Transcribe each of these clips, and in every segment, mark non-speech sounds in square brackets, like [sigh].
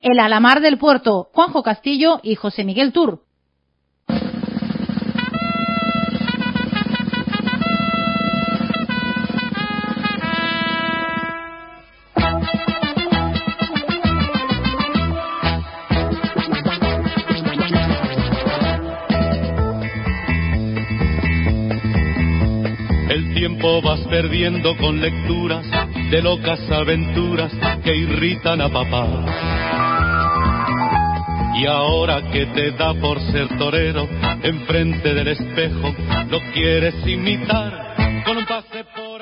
El Alamar del Puerto, Juanjo Castillo y José Miguel Tur. Vas perdiendo con lecturas de locas aventuras que irritan a papá. Y ahora que te da por ser torero, enfrente del espejo, lo quieres imitar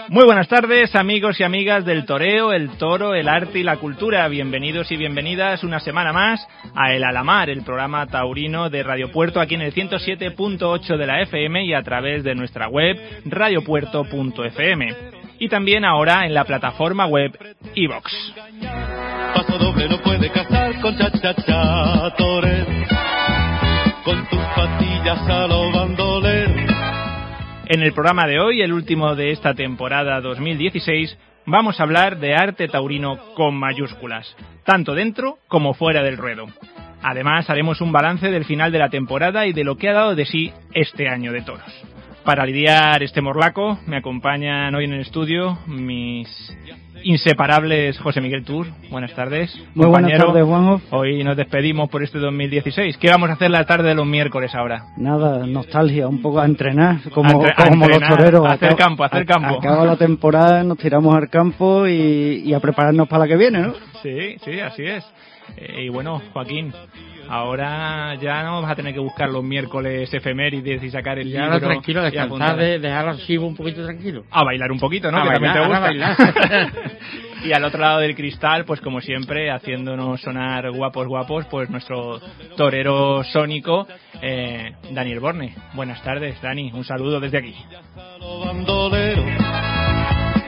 Muy buenas tardes, amigos y amigas del toreo, el toro, el arte y la cultura. Bienvenidos y bienvenidas una semana más a El Alamar, el programa taurino de Radio Puerto, aquí en el 107.8 de la FM y a través de nuestra web radiopuerto.fm. Y también ahora en la plataforma web iVox. Paso doble no puede casar con cha cha cha torero. Con tus patillas a lo bandolero. En el programa de hoy, el último de esta temporada 2016, vamos a hablar de arte taurino con mayúsculas, tanto dentro como fuera del ruedo. Además, haremos un balance del final de la temporada y de lo que ha dado de sí este año de toros. Para lidiar este morlaco, me acompañan hoy en el estudio mis inseparables José Miguel Tour. Buenas tardes. Muy buenas compañero. tardes, Juanjo. Hoy nos despedimos por este 2016. ¿Qué vamos a hacer la tarde de los miércoles ahora? Nada, nostalgia, un poco a entrenar, como, A entre- a como entrenar, los toreros. a hacer campo, a hacer campo. Acaba la temporada, nos tiramos al campo y, y a prepararnos para la que viene, ¿no? Sí, sí, así es. Eh, y bueno, Joaquín, ahora ya no vas a tener que buscar los miércoles efemérides y sacar el Y libro. ahora tranquilo, descansar, de, dejar al archivo un poquito tranquilo. A bailar un poquito, ¿no? A que también te gusta. bailar, a bailar. [laughs] y al otro lado del cristal, pues como siempre, haciéndonos sonar guapos, guapos, pues nuestro torero sónico, eh, Daniel Borne. Buenas tardes, Dani. Un saludo desde aquí.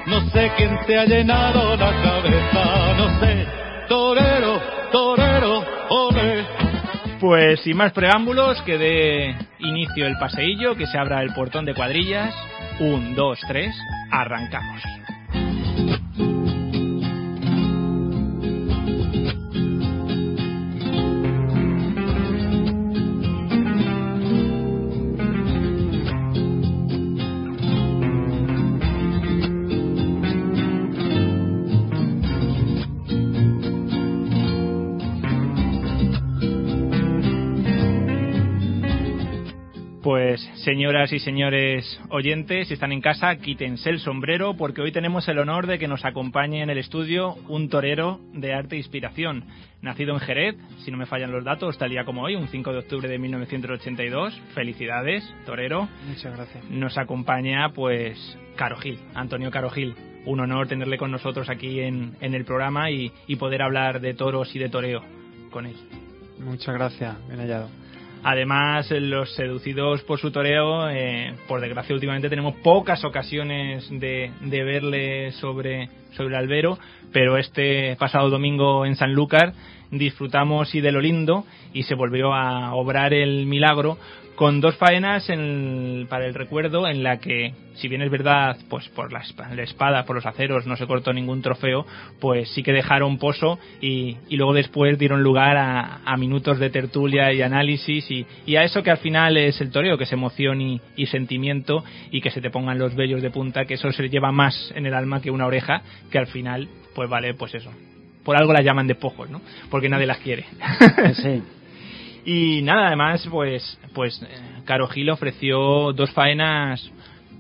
No sé quién te ha llenado la cabeza, no sé. Torero. Pues sin más preámbulos, que dé inicio el paseillo, que se abra el portón de cuadrillas. Un, dos, tres, arrancamos. Pues señoras y señores oyentes, si están en casa, quítense el sombrero porque hoy tenemos el honor de que nos acompañe en el estudio un torero de arte e inspiración. Nacido en Jerez, si no me fallan los datos, tal día como hoy, un 5 de octubre de 1982. Felicidades, torero. Muchas gracias. Nos acompaña pues Caro Gil, Antonio Caro Gil. Un honor tenerle con nosotros aquí en, en el programa y, y poder hablar de toros y de toreo con él. Muchas gracias, bien hallado. Además, los seducidos por su toreo, eh, por desgracia últimamente tenemos pocas ocasiones de, de verle sobre, sobre el albero, pero este pasado domingo en Sanlúcar disfrutamos y de lo lindo y se volvió a obrar el milagro con dos faenas en- para el recuerdo en la que, si bien es verdad, pues por la, la espada, por los aceros, no se cortó ningún trofeo, pues sí que dejaron pozo y, y luego después dieron lugar a, a minutos de tertulia y análisis y, y a eso que al final es el toreo, que es emoción y, y sentimiento y que se te pongan los vellos de punta, que eso se lleva más en el alma que una oreja, que al final, pues vale, pues eso. Por algo las llaman despojos, ¿no? Porque nadie las quiere. Sí, [laughs] Y nada, además, pues, pues eh, Caro Gil ofreció dos faenas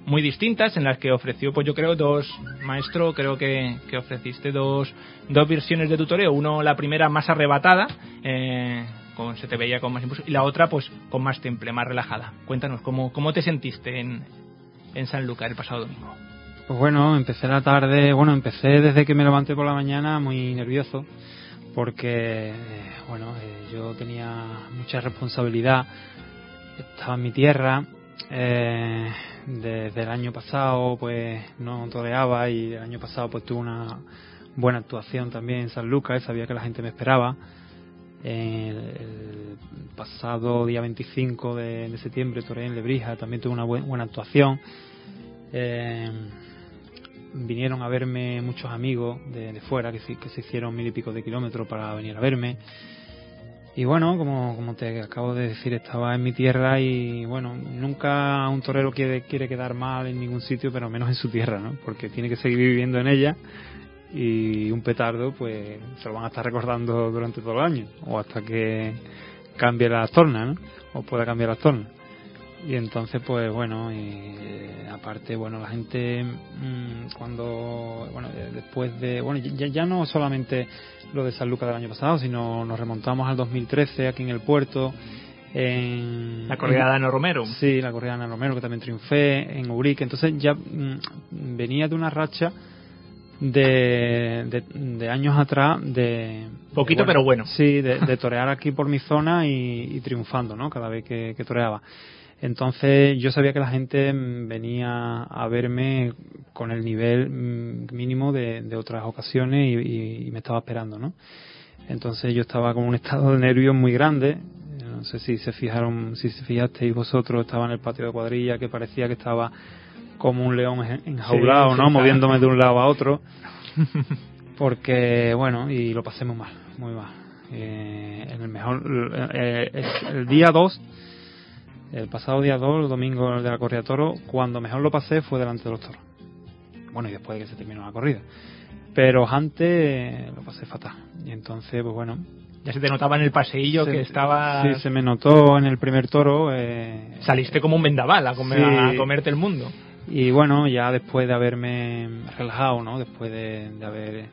muy distintas en las que ofreció, pues yo creo, dos, maestro, creo que, que ofreciste dos, dos versiones de tutoreo. Uno, la primera más arrebatada, eh, con, se te veía con más impulso, y la otra, pues, con más temple, más relajada. Cuéntanos, ¿cómo, cómo te sentiste en, en San Lucas el pasado domingo? Pues bueno, empecé la tarde, bueno, empecé desde que me levanté por la mañana muy nervioso, porque, eh, bueno, eh, yo tenía mucha responsabilidad, estaba en mi tierra, eh, desde el año pasado pues no toreaba y el año pasado pues tuve una buena actuación también en San Lucas, sabía que la gente me esperaba. El, el pasado día 25 de, de septiembre toreé en Lebrija, también tuve una buen- buena actuación. Eh, vinieron a verme muchos amigos de, de fuera que, se- hicieron mil y pico de kilómetros para venir a verme. Y bueno, como, como te acabo de decir, estaba en mi tierra y bueno, nunca un torero quiere, quiere quedar mal en ningún sitio, pero menos en su tierra, ¿no? Porque tiene que seguir viviendo en ella y un petardo pues se lo van a estar recordando durante todo el año o hasta que cambie las tornas, ¿no? O pueda cambiar las tornas. Y entonces, pues bueno, y, eh, aparte, bueno, la gente mm, cuando, bueno, eh, después de, bueno, ya, ya no solamente lo de San Lucas del año pasado, sino nos remontamos al 2013 aquí en el puerto. En, La corrida de Ana Romero. Sí, la corrida de Ana Romero, que también triunfé en Urique. Entonces ya mm, venía de una racha de, de, de años atrás de... Poquito, de, pero bueno. Sí, de, de torear aquí por mi zona y, y triunfando, ¿no? Cada vez que, que toreaba. Entonces yo sabía que la gente mm, venía a verme con el nivel mm, mínimo de, de otras ocasiones y, y- y me estaba esperando, ¿no? Entonces yo estaba con un [laughs] estado de nervios muy grande. No sé si se fijaron, si se fijasteis vosotros, estaba en el patio de cuadrilla que parecía que estaba como un león en- enjaulado, Sí, ¿no? sí, Moviéndome de un lado a otro. [laughs] Porque, bueno, y lo pasé muy mal, muy mal. Eh, en el mejor, eh, el, el día 2, el pasado día 2, el domingo de la corrida toro, cuando mejor lo pasé fue delante de los toros. Bueno, y después de que se terminó la corrida. Pero antes eh, lo pasé fatal. Y entonces, pues bueno. Ya se te notaba en el paseillo se- que estaba... Sí, se me notó en el primer toro. eh, Saliste como un vendaval a, comer- Sí. a comerte el mundo. Y bueno, ya después de haberme relajado, ¿no? Después de, de haber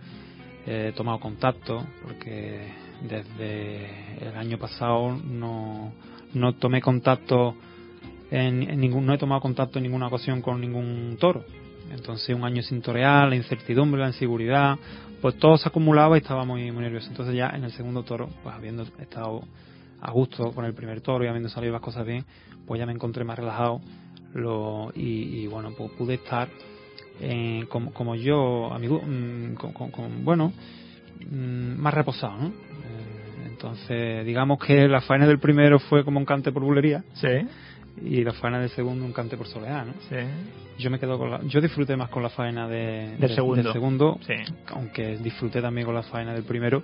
eh, tomado contacto, porque desde el año pasado no, no tomé contacto en, en ningún, no he tomado contacto en ninguna ocasión con ningún toro. Entonces un año sin torear, la incertidumbre, la inseguridad, pues todo se acumulaba y estaba muy, muy nervioso. Entonces ya en el segundo toro, pues habiendo estado a gusto con el primer toro y habiendo salido las cosas bien, pues ya me encontré más relajado lo, y, bueno, pues pude estar eh, como, como yo, amigo, mm, con- bueno, mm, más reposado, ¿no? Entonces, digamos que la faena del primero fue como un cante por bulería Sí, y la faena del segundo un cante por soleá, ¿no? sí. Yo me quedo con la, yo disfruté más con la faena de, Del de- segundo. del segundo, Sí. aunque disfruté también con la faena del primero,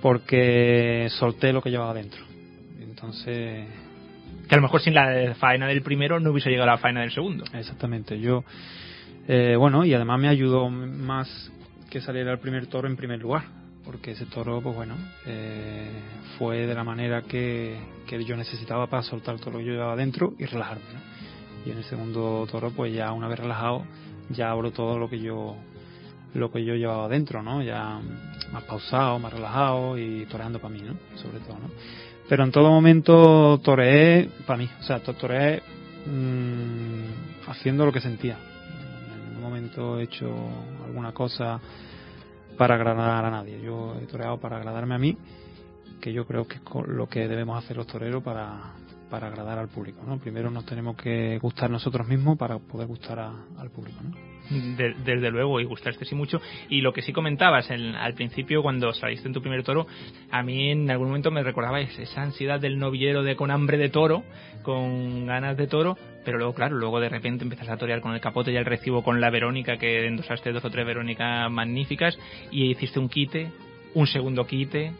porque solté lo que llevaba dentro. Entonces, Que a lo mejor sin la faena del primero no hubiese llegado a la faena del segundo. Exactamente, yo, eh, bueno, y además me ayudó más que saliera el primer toro en primer lugar, porque ese toro, pues bueno, eh, fue de la manera que, que yo necesitaba para soltar todo lo que yo llevaba dentro y relajarme. Y en el segundo toro, pues ya una vez relajado, ya abro todo lo que yo lo que yo llevaba dentro, ¿no? Ya más pausado, más relajado y toreando para mí, ¿no? Sobre todo, ¿no? Pero en todo momento toreé para mí, o sea, to- toreé mm, haciendo lo que sentía. En ningún momento he hecho alguna cosa para agradar a nadie. Yo he toreado para agradarme a mí, que yo creo que es lo que debemos hacer los toreros para, para agradar al público. ¿no? Primero nos tenemos que gustar nosotros mismos para poder gustar al público. ¿no? De- desde luego, y gustaste sí mucho. Y lo que sí comentabas en- al principio, cuando saliste en tu primer toro, a mí en algún momento me recordaba es- esa ansiedad del novillero de con hambre de toro, con ganas de toro, pero luego, claro, luego de repente empiezas a torear con el capote y el recibo con la Verónica, que endosaste dos o tres Verónicas magníficas, y hiciste un quite, un segundo quite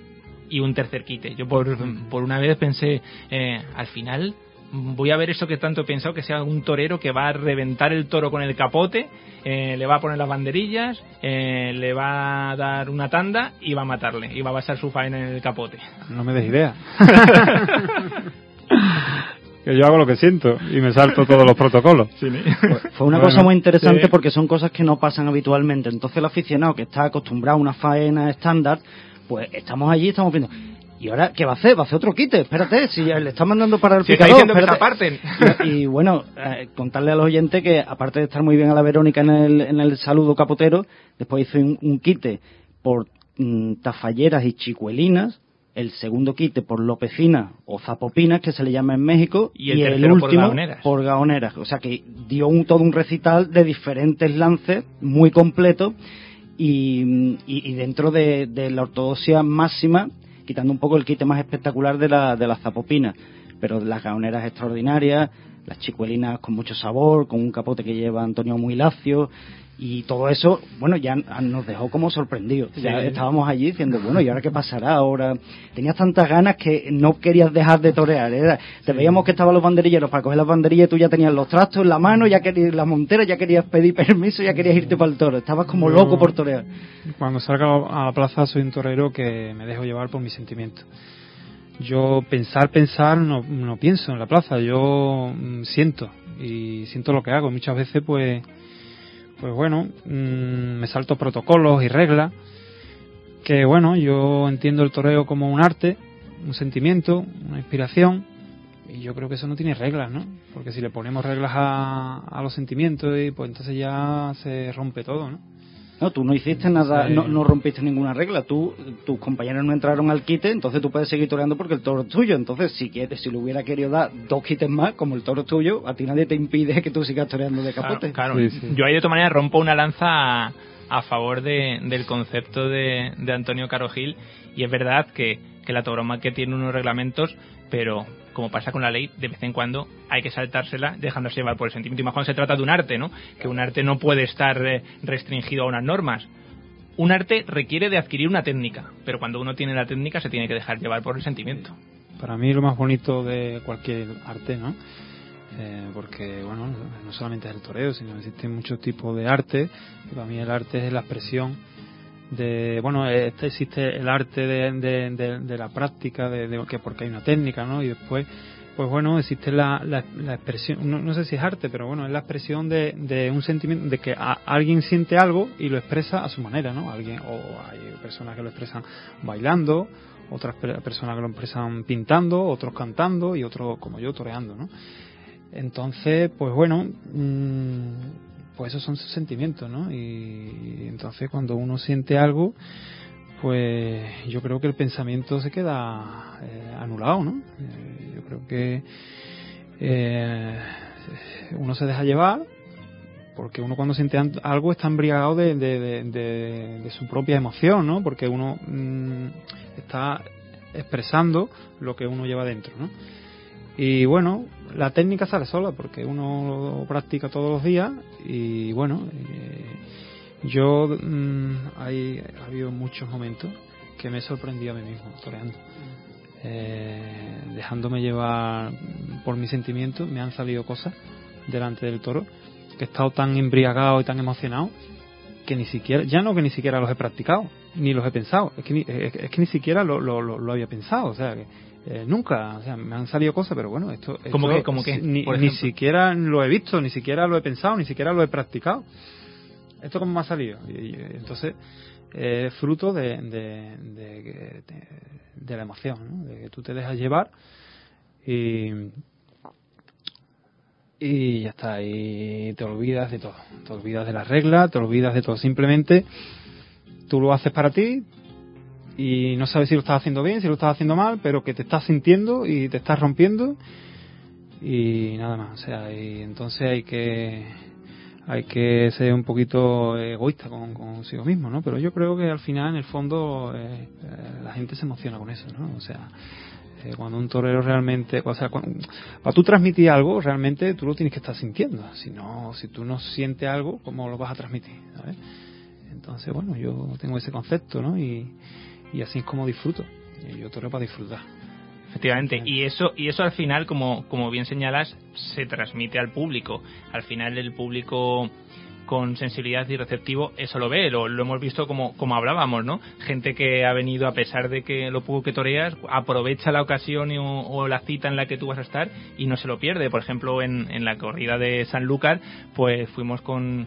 y un tercer quite. Yo por, por una vez pensé, eh, al final voy a ver eso que tanto he pensado, que sea un torero que va a reventar el toro con el capote, eh, le va a poner las banderillas, eh, le va a dar una tanda y va a matarle, y va a basar su faena en el capote. No me des idea. [laughs] que yo hago lo que siento y me salto todos los protocolos. Fue una Bueno, cosa muy interesante sí. porque son cosas que no pasan habitualmente. Entonces el aficionado que está acostumbrado a una faena estándar, pues estamos allí, estamos viendo. ¿Y ahora qué va a hacer? Va a hacer otro quite. Espérate, si le está mandando para el Si está picador. diciendo que se espérate. aparten. Y, y bueno, eh, contarle a los oyentes que aparte de estar muy bien a la Verónica en el, en el saludo capotero, después hice un, un quite por mm, tafalleras y chicuelinas, el segundo quite por lopecinas o zapopinas, que se le llama en México, Y el tercero por último gaoneras. por gaoneras. O sea que dio un, todo un recital de diferentes lances muy completo y, y- y dentro de, de la ortodoxia máxima, quitando un poco el quite más espectacular de, la, de las zapopinas. Pero las gaoneras extraordinarias, las chicuelinas con mucho sabor, con un capote que lleva Antonio muy lacio. Y todo eso, bueno, ya nos dejó como sorprendidos. Ya Sí. estábamos allí diciendo, bueno, ¿y ahora qué pasará? Ahora tenías tantas ganas que no querías dejar de torear. Era, te veíamos que estaban los banderilleros para coger las banderillas y tú ya tenías los trastos en la mano, ya querías las monteras, ya querías pedir permiso, ya querías irte para el toro. Estabas como Yo- loco por torear. Cuando salgo a la plaza soy un torero que me dejo llevar por mis sentimientos. Yo pensar, pensar, no, no pienso en la plaza, yo mm, siento y siento lo que hago. Muchas veces pues, pues bueno, mm, me salto protocolos y reglas que bueno, yo entiendo el toreo como un arte, un sentimiento, una inspiración y yo creo que eso no tiene reglas, ¿no? Porque si le ponemos reglas a, a los sentimientos y pues entonces ya se rompe todo, ¿no? No, tú no hiciste nada, Sí. no, no rompiste ninguna regla. Tú, tus compañeros no entraron al quite, entonces tú puedes seguir toreando porque el toro es tuyo. Entonces, si quieres, si le hubiera querido dar dos quites más, como el toro es tuyo, a ti nadie te impide que tú sigas toreando de capote. Claro, claro. Sí, sí. Yo ahí de todas maneras rompo una lanza a, a favor de- del concepto de, de Antonio Carogil y es verdad que, que la tauromaquia tiene unos reglamentos, pero como pasa con la ley, de vez en cuando hay que saltársela dejándose llevar por el sentimiento. Y más cuando se trata de un arte, ¿no? Que un arte no puede estar eh, restringido a unas normas. Un arte requiere de adquirir una técnica, pero cuando uno tiene la técnica se tiene que dejar llevar por el sentimiento. para mí lo más bonito de cualquier arte, ¿no? Eh, porque, bueno, no solamente es el toreo, sino existen muchos tipos de arte. Para mí el arte es la expresión de, bueno, este existe el arte de, de, la práctica, de, que porque hay una técnica, ¿no? Y después, pues bueno, existe la, la, la expresión, no, sé si es arte, pero bueno, es la expresión de, un sentimiento, de que a- alguien siente algo y lo expresa a su manera, ¿no? Alguien, o hay personas que lo expresan bailando, otras pe- personas que lo expresan pintando, otros cantando y otros como yo toreando, ¿no? Entonces, pues bueno, mm, pues esos son sus sentimientos, ¿no? Y, entonces cuando uno siente algo, pues yo creo que el pensamiento se queda eh, anulado, ¿no? Eh, yo creo que eh, uno se deja llevar porque uno cuando siente algo está embriagado de su propia emoción, ¿no? Porque uno mm, está expresando lo que uno lleva dentro, ¿no? Y bueno, la técnica sale sola porque uno lo practica todos los días y bueno, eh, yo mm, hay, ha habido muchos momentos que me he sorprendido a mí mismo toreando. Eh, dejándome llevar por mis sentimientos, me han salido cosas delante del toro que he estado tan embriagado y tan emocionado que ni siquiera, ya no que ni siquiera los he practicado, ni los he pensado, es que ni, es, que ni siquiera lo, lo, lo había pensado, o sea, que eh, nunca, o sea, me han salido cosas, pero bueno, esto, esto ¿Cómo qué? ¿Cómo qué? Ni, ni siquiera lo he visto, ni siquiera lo he pensado, ni siquiera lo he practicado. ¿Esto cómo me ha salido? Y, y, entonces, es fruto de, de, de, de- de la emoción, ¿no? de que tú te dejas llevar y, y ya está, y te olvidas de todo, te olvidas de las reglas, te olvidas de todo, simplemente tú lo haces para ti y no sabes si lo estás haciendo bien, si lo estás haciendo mal, pero que te estás sintiendo y te estás rompiendo y nada más, o sea, y entonces hay que hay que ser un poquito egoísta con, consigo mismo, ¿no? Pero yo creo que al final, en el fondo, eh, la gente se emociona con eso, ¿no? O sea, eh, cuando un torero realmente, o sea, cuando- para tú transmitir algo, realmente tú lo tienes que estar sintiendo. Si no, si tú no sientes algo, ¿cómo lo vas a transmitir? ¿sabes? Entonces, bueno, yo tengo ese concepto, ¿no? Y, y así es como disfruto. Y yo toreo para disfrutar. Efectivamente, y eso, y eso al final, como, como bien señalas, se transmite al público. Al final el público con sensibilidad y receptivo eso lo ve, lo, lo hemos visto como, como hablábamos, ¿no? Gente que ha venido a pesar de que lo poco que toreas, aprovecha la ocasión y- o, o la cita en la que tú vas a estar y no se lo pierde. Por ejemplo, en, en la corrida de Sanlúcar, pues fuimos con,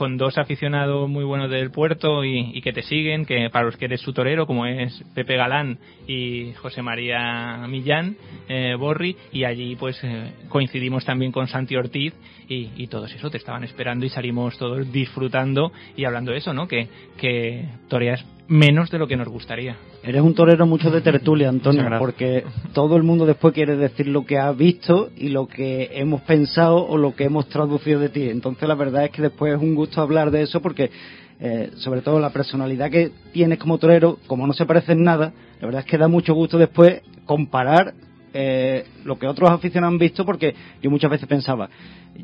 con dos aficionados muy buenos del puerto y, que te siguen, que para los que eres su torero, como es Pepe Galán y José María Millán eh, Borri, y allí pues eh, coincidimos también con Santi Ortiz y, y todos eso te estaban esperando y salimos todos disfrutando y hablando de eso, ¿no? Que, que toreas menos de lo que nos gustaría. Eres un torero mucho de tertulia, Antonio, porque todo el mundo después quiere decir lo que ha visto y lo que hemos pensado o lo que hemos traducido de ti. Entonces la verdad es que después es un gusto hablar de eso porque eh, sobre todo la personalidad que tienes como torero, como no se parece en nada, la verdad es que da mucho gusto después comparar eh, lo que otros aficionados han visto porque yo muchas veces pensaba,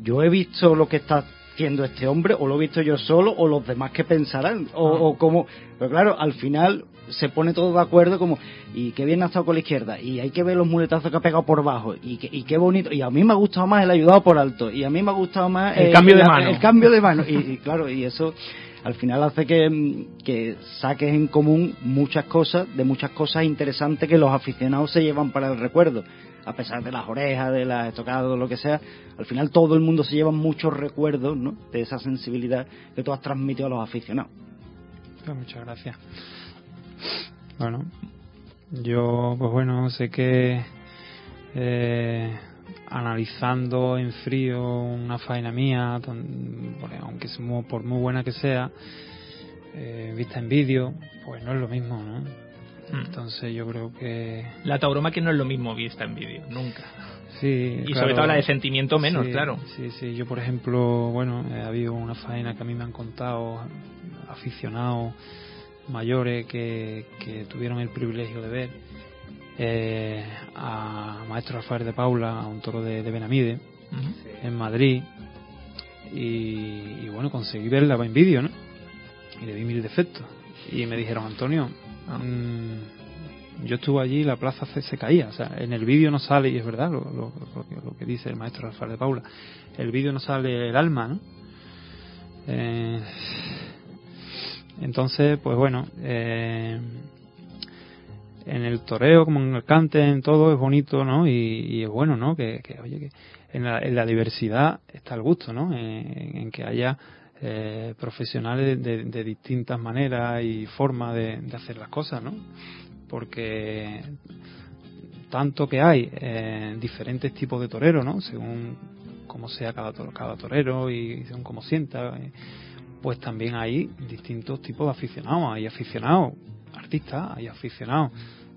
yo he visto lo que está haciendo este hombre o lo he visto yo solo o los demás que pensarán o, o como pero claro al final se pone todo de acuerdo como y qué bien ha estado con la izquierda y hay que ver los muletazos que ha pegado por bajo y, que- y qué bonito y a mí me ha gustado más el ayudado por alto y a mí me ha gustado más El cambio de la- mano. el cambio de mano. Y, y claro y eso al final hace que, que saques en común muchas cosas de muchas cosas interesantes que los aficionados se llevan para el recuerdo a pesar de las orejas, de las estocadas, lo que sea, al final todo el mundo se lleva muchos recuerdos ¿no? de esa sensibilidad que tú has transmitido a los aficionados. Pues muchas gracias. Bueno, yo, pues bueno, sé que eh, analizando en frío una faena mía, porque aunque es muy- por muy buena que sea, eh, vista en vídeo, pues no es lo mismo, ¿no? Mm. Entonces yo creo que La tauromaquia no es lo mismo vista en vídeo, nunca. sí. Y claro, sobre todo la de sentimiento menos, sí, claro. Sí, sí. Yo, por ejemplo, bueno, eh, ha habido una faena que a mí me han contado aficionados mayores que, que tuvieron el privilegio de ver eh, a Maestro Rafael de Paula, a un toro de, de Benamide, en Madrid. Y, y bueno, conseguí verla en vídeo, ¿no? Y le vi mil defectos. Y me dijeron, Antonio, Mm, yo estuve allí y la plaza se, caía. O sea, en el vídeo no sale, y es verdad lo, lo- lo que, dice el maestro Rafael de Paula, el vídeo no sale el alma, ¿no? Eh, entonces, pues bueno, eh, en el toreo, como en el cante, en todo es bonito, ¿no? Y, es bueno, ¿no? Que, oye, que en la, en la diversidad está el gusto, ¿no? En que haya eh, profesionales de, distintas maneras y formas de, hacer las cosas, ¿no? Porque tanto que hay eh, diferentes tipos de toreros, ¿no? Según cómo sea cada, cada torero y según cómo sienta, eh, pues también hay distintos tipos de aficionados. Hay aficionados artistas, hay aficionados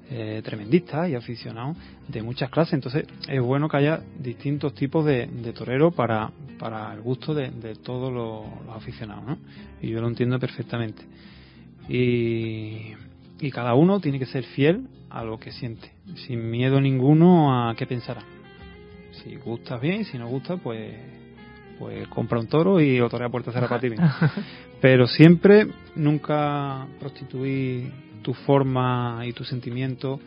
eh, tremendistas, hay aficionados de muchas clases. Entonces es bueno que haya distintos tipos de, de toreros para, para el gusto de, de todos los, los aficionados, ¿no? Y yo lo entiendo perfectamente. Y, y cada uno tiene que ser fiel a lo que siente, sin miedo ninguno a qué pensará. Si gustas bien, si no gusta, pues pues compra un toro y lo torea puerta cerrada para ti mismo. [laughs] Pero siempre, nunca prostituir tu forma y tu sentimiento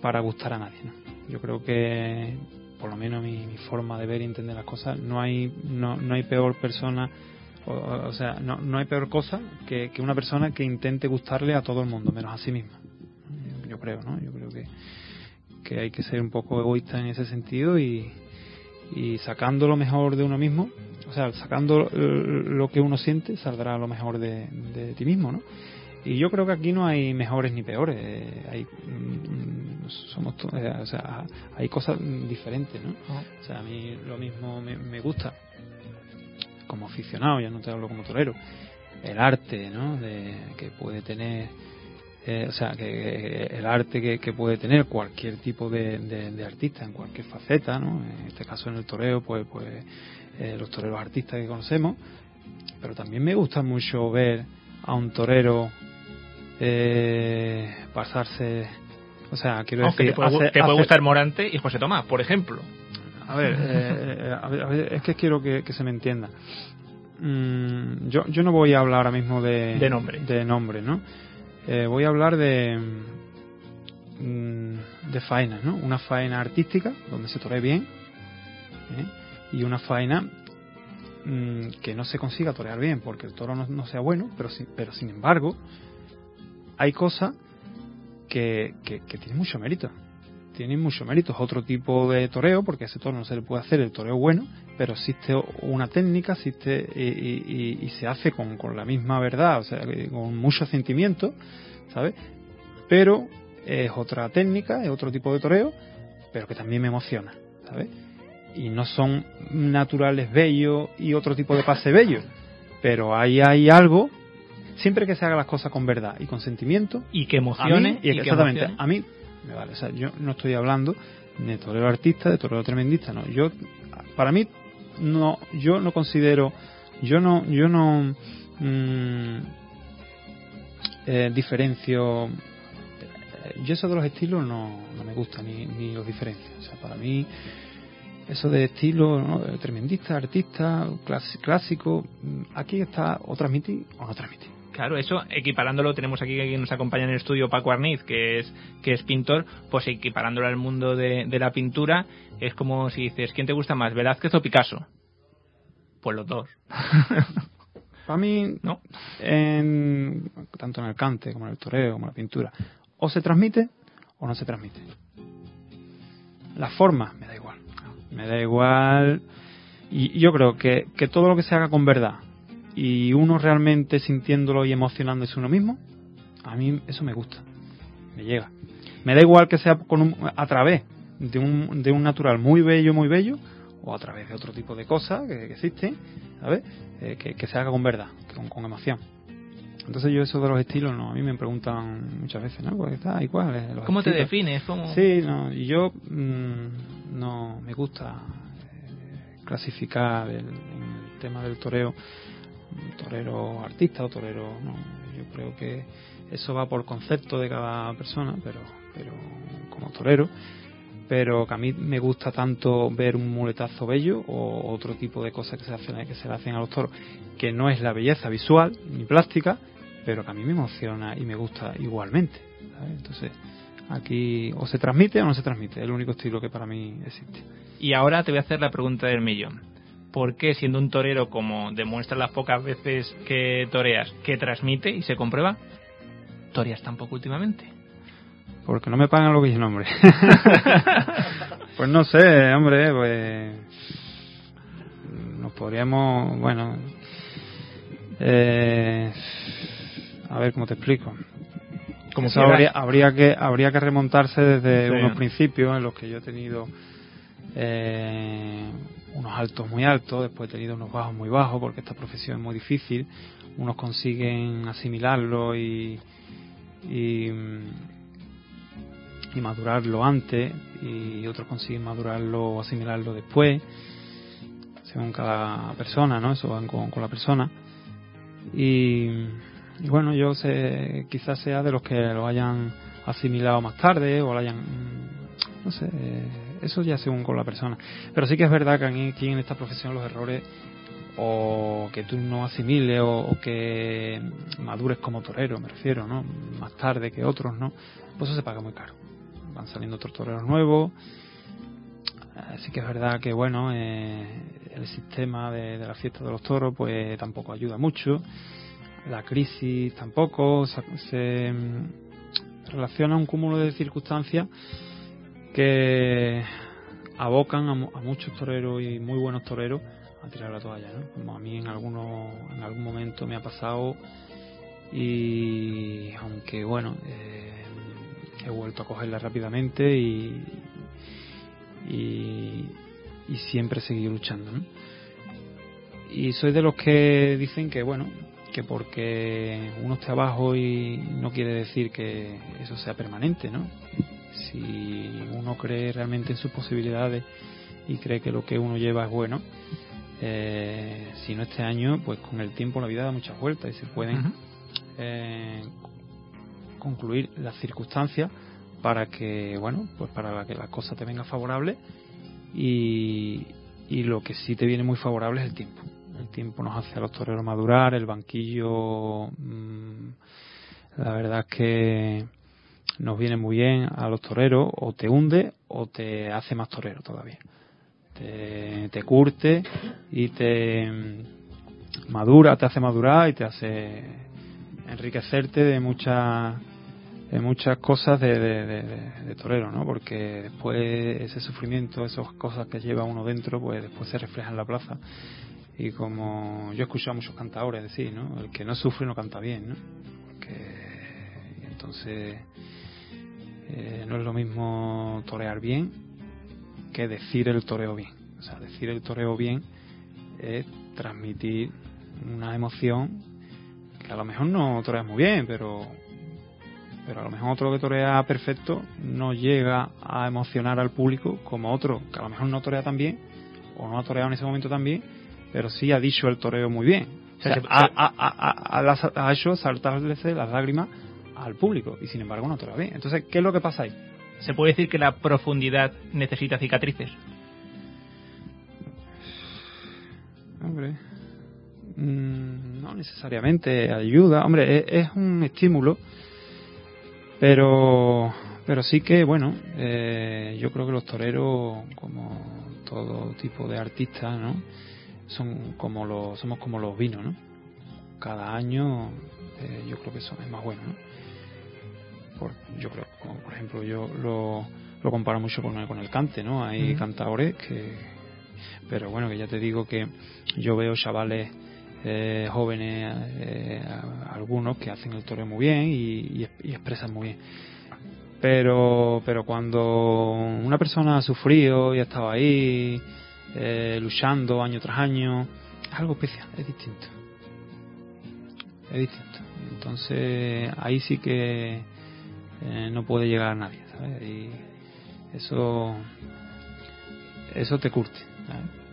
para gustar a nadie. ¿no? Yo creo que, por lo menos mi, mi forma de ver y entender las cosas, no hay, no, no hay peor persona, o, o sea, no, no hay peor cosa que, que una persona que intente gustarle a todo el mundo, menos a sí misma. Yo, creo, ¿no? Yo creo que, que hay que ser un poco egoísta en ese sentido y, y sacando lo mejor de uno mismo, o sea, sacando lo que uno siente, saldrá lo mejor de, de ti mismo, ¿no? Y yo creo que aquí no hay mejores ni peores, eh, hay mm, somos to- eh, o sea, hay cosas diferentes, ¿no? O sea, a mí lo mismo me, me gusta como aficionado, ya no te hablo como torero, el arte, ¿no? De, que puede tener eh, o sea, que el arte que, que puede tener cualquier tipo de, de- de artista en cualquier faceta, ¿no? En este caso en el toreo, pues, pues eh, los toreros artistas que conocemos, pero también me gusta mucho ver a un torero eh, pasarse, o sea, quiero Aunque decir, te puede, gu- hacer- te puede hacer- gustar Morante y José Tomás, por ejemplo. a ver, eh, eh, a ver, a ver, es que quiero que, que se me entienda. Mm, yo, yo no voy a hablar ahora mismo de, De nombre. de nombre, ¿no? Eh, voy a hablar de mm, de faenas, ¿no? Una faena artística donde se toree bien ¿eh? y una faena mm, que no se consiga torear bien porque el toro no, no sea bueno, pero si- pero sin embargo hay cosas que, que, tienen mucho mérito. Tienen mucho mérito. Es otro tipo de toreo, porque ese toro no se le puede hacer el toreo bueno, pero existe una técnica, existe y, se hace con, con la misma verdad, o sea, con mucho sentimiento, ¿sabes? Pero es otra técnica, es otro tipo de toreo, pero que también me emociona, ¿sabes? Y no son naturales bellos y otro tipo de pase bello, pero ahí hay algo siempre que se haga las cosas con verdad y con sentimiento. Y que a mí, emocione. y y que exactamente, emocione. a mí me vale. O sea, yo no estoy hablando de torero artista, de torero tremendista, no. Yo, para mí, no, yo no considero, yo no, yo no mm, eh, diferencio. Yo eso de los estilos no, no me gusta ni, ni los diferencio. O sea, para mí eso de estilo ¿no? Tremendista, artista, clásico, aquí está o transmitir o no transmitir. Claro, eso equiparándolo, tenemos aquí que nos acompaña en el estudio Paco Arniz, que es, que es pintor, pues equiparándolo al mundo de, de la pintura, es como si dices, ¿quién te gusta más, Velázquez o Picasso? Pues los dos. [laughs] Para mí, ¿No? en- tanto en el cante como en el toreo, como en la pintura, o se transmite o no se transmite. La forma me da igual. Me da igual. Y yo creo que, que todo lo que se haga con verdad y uno realmente sintiéndolo y emocionándose uno mismo, a mí eso me gusta. Me llega. Me da igual que sea con un- a través de un, de un natural muy bello, muy bello, o a través de otro tipo de cosas que, que existen, ¿sabes? Eh, que, que se haga con verdad, con, con emoción. Entonces yo eso de los estilos, no, a mí me preguntan muchas veces, ¿no? Pues está igual. eh, los ¿Cómo te estilos. defines? ¿Cómo... Sí, no, y yo mm, no me gusta eh, clasificar el, el tema del toreo, torero artista o torero, no, yo creo que eso va por concepto de cada persona, pero, pero como torero, pero que a mí me gusta tanto ver un muletazo bello o otro tipo de cosas que se hacen que se le hacen a los toros, que no es la belleza visual ni plástica, pero que a mí me emociona y me gusta igualmente. Entonces, aquí o se transmite o no se transmite, es el único estilo que para mí existe. Y ahora te voy a hacer la pregunta del millón. ¿Por qué siendo un torero como demuestra las pocas veces que toreas, que transmite y se comprueba, toreas tan poco últimamente? Porque no me pagan lo que yo nombre. [laughs] pues no sé, hombre, pues nos podríamos, bueno, eh, a ver cómo te explico. Como Eso habría, habría que habría que remontarse desde Sí. unos principios en los que yo he tenido eh, unos altos muy altos, después he tenido unos bajos muy bajos, porque esta profesión es muy difícil. Unos consiguen asimilarlo y, y, y madurarlo antes, y otros consiguen madurarlo o asimilarlo después, según cada persona, ¿no? Eso van con, con la persona. Y, y bueno, yo sé, quizás sea de los que lo hayan asimilado más tarde o lo hayan, mm, no sé, eh, eso ya según con la persona. Pero sí que es verdad que aquí, en esta profesión los errores o que tú no asimiles o, que madures como torero, me refiero, ¿no? Más tarde que otros, ¿no? Pues eso se paga muy caro. Van saliendo otros toreros nuevos. Eh, Sí que es verdad que, bueno, eh, el sistema de, de la fiesta de los toros, pues tampoco ayuda mucho. La crisis tampoco. Se, se, mm, relaciona un cúmulo de circunstancias que abocan a, mu- a muchos toreros y muy buenos toreros a tirar la toalla, ¿no? Como a mí en alguno, en algún momento me ha pasado y aunque bueno, eh, he vuelto a cogerla rápidamente y, y, y siempre he seguido luchando, ¿no? Y soy de los que dicen que bueno, que porque uno esté abajo y no quiere decir que eso sea permanente, ¿no? Si uno cree realmente en sus posibilidades y cree que lo que uno lleva es bueno, eh, si no este año, pues con el tiempo la vida da muchas vueltas y se pueden eh, concluir las circunstancias para que, bueno, pues para que la cosa te venga favorable y, y lo que sí te viene muy favorable es el tiempo. El tiempo nos hace a los toreros madurar, el banquillo, mm, la verdad es que nos viene muy bien a los toreros, o te hunde o te hace más torero todavía. Te, te curte y te mm, madura, te hace madurar y te hace enriquecerte de muchas de muchas cosas de, de, de- de torero, ¿no? Porque después ese sufrimiento, esas cosas que lleva uno dentro, pues después se refleja en la plaza. Y como yo he escuchado a muchos cantadores decir, ¿no? El que no sufre no canta bien, ¿no? Porque entonces eh, no es lo mismo torear bien que decir el toreo bien. O sea, decir el toreo bien es transmitir una emoción que a lo mejor no toreas muy bien, pero pero a lo mejor otro que torea perfecto no llega a emocionar al público como otro que a lo mejor no torea tan bien o no ha toreado en ese momento tan bien, pero sí ha dicho el toreo muy bien. O sea, O sea, se- ha, ha- ha- ha- ha hecho saltarse las lágrimas al público y sin embargo no torea bien. Entonces, ¿qué es lo que pasa ahí? ¿Se puede decir que la profundidad necesita cicatrices? Hombre, mm, no necesariamente ayuda. Hombre, es, es un estímulo, pero, pero sí que, bueno, eh, yo creo que los toreros, como todo tipo de artistas, ¿no? Son como los, somos como los vinos, ¿no? Cada año, eh, yo creo que son es más bueno, ¿no? Por, yo creo, como por ejemplo, yo lo, lo comparo mucho con el, con el cante, ¿no? Hay Ujú. cantadores que, pero bueno, que ya te digo que yo veo chavales eh, jóvenes, eh, algunos que hacen el toreo muy bien y, y- y expresan muy bien. Pero, pero cuando una persona ha sufrido y ha estado ahí eh, luchando año tras año, es algo especial, es distinto. Es distinto. Entonces ahí sí que eh, no puede llegar a nadie, ¿sabes? Y eso, eso te curte.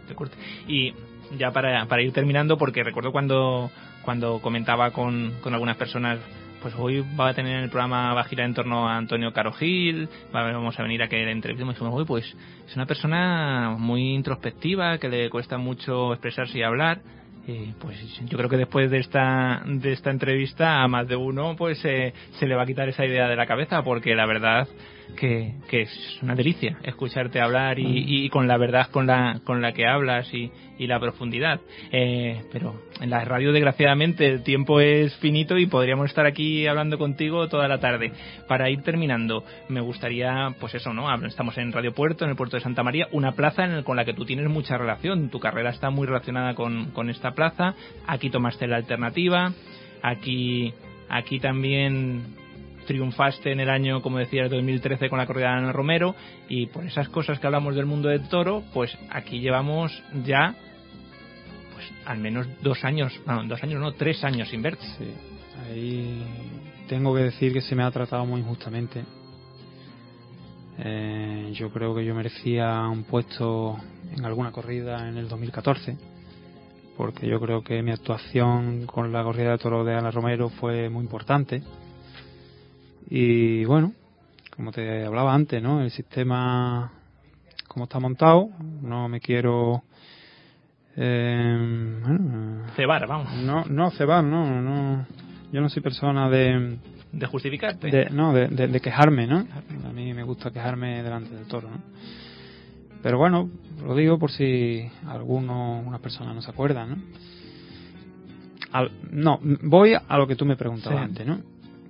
Te corte. Y ya para, para ir terminando, porque recuerdo cuando, cuando comentaba con, con algunas personas, pues hoy va a tener el programa, va a girar en torno a Antonio Caro Gil, va- vamos a venir a que le entrevistemos, y "Uy, pues es una persona muy introspectiva, que le cuesta mucho expresarse y hablar. Y pues yo creo que después de esta de esta entrevista a más de uno pues eh, se le va a quitar esa idea de la cabeza porque la verdad que, que es una delicia escucharte hablar y, y con la verdad con la con la que hablas y, y la profundidad. Eh, pero en la radio desgraciadamente el tiempo es finito y podríamos estar aquí hablando contigo toda la tarde. Para ir terminando me gustaría pues eso no estamos en Radio Puerto en el puerto de Santa María una plaza en el- con la que tú tienes mucha relación. Tu carrera está muy relacionada con, con esta plaza. Aquí tomaste la alternativa. Aquí aquí también triunfaste en el año, como decías, 2013 con la corrida de Ana Romero y por esas cosas que hablamos del mundo del toro, pues aquí llevamos ya pues al menos dos años, no, dos años no, tres años sin verte. Sí, ahí tengo que decir que se me ha tratado muy injustamente. Eh, yo creo que yo merecía un puesto en alguna corrida en el 2014, porque yo creo que mi actuación con la corrida de toro de Ana Romero fue muy importante. Y bueno, como te hablaba antes, ¿no? El sistema, como está montado, no me quiero. eh, bueno, Cebar, vamos, no, no cebar, no, no. Yo no soy persona de, de justificarte. de no, de, de- de quejarme, ¿no? A mí me gusta quejarme delante del toro, ¿no? Pero bueno, lo digo por si alguno, una persona no se acuerda, ¿no? Al- no, voy a lo que tú me preguntabas Sí. antes, ¿no?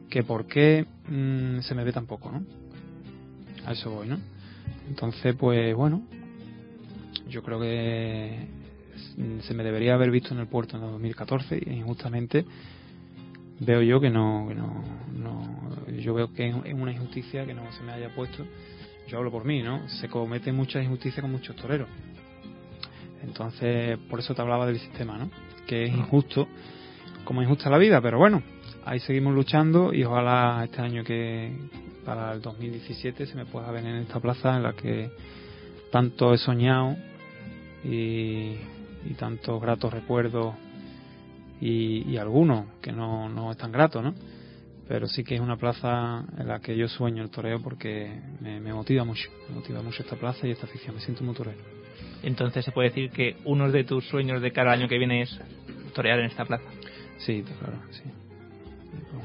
Que por qué mm, se me ve tan poco, ¿no? A eso voy, ¿no? Entonces, pues bueno, yo creo que se me debería haber visto en el puerto en el 2014 y injustamente veo yo que no, que no, no- yo veo que es una injusticia que no se me haya puesto. Yo hablo por mí no se cometen muchas injusticias con muchos toreros. Entonces por eso te hablaba del sistema no que es injusto como es injusta la vida pero bueno ahí seguimos luchando y ojalá este año que para el 2017 se me pueda ver en esta plaza en la que tanto he soñado y, y tantos gratos recuerdos y, y algunos que no, no es tan grato, ¿no? Pero sí que es una plaza en la que yo sueño el toreo porque me, me motiva mucho, me motiva mucho esta plaza y esta afición, me siento muy torero. Entonces se puede decir que uno de tus sueños de cada año que viene es torear en esta plaza. Sí, claro, sí.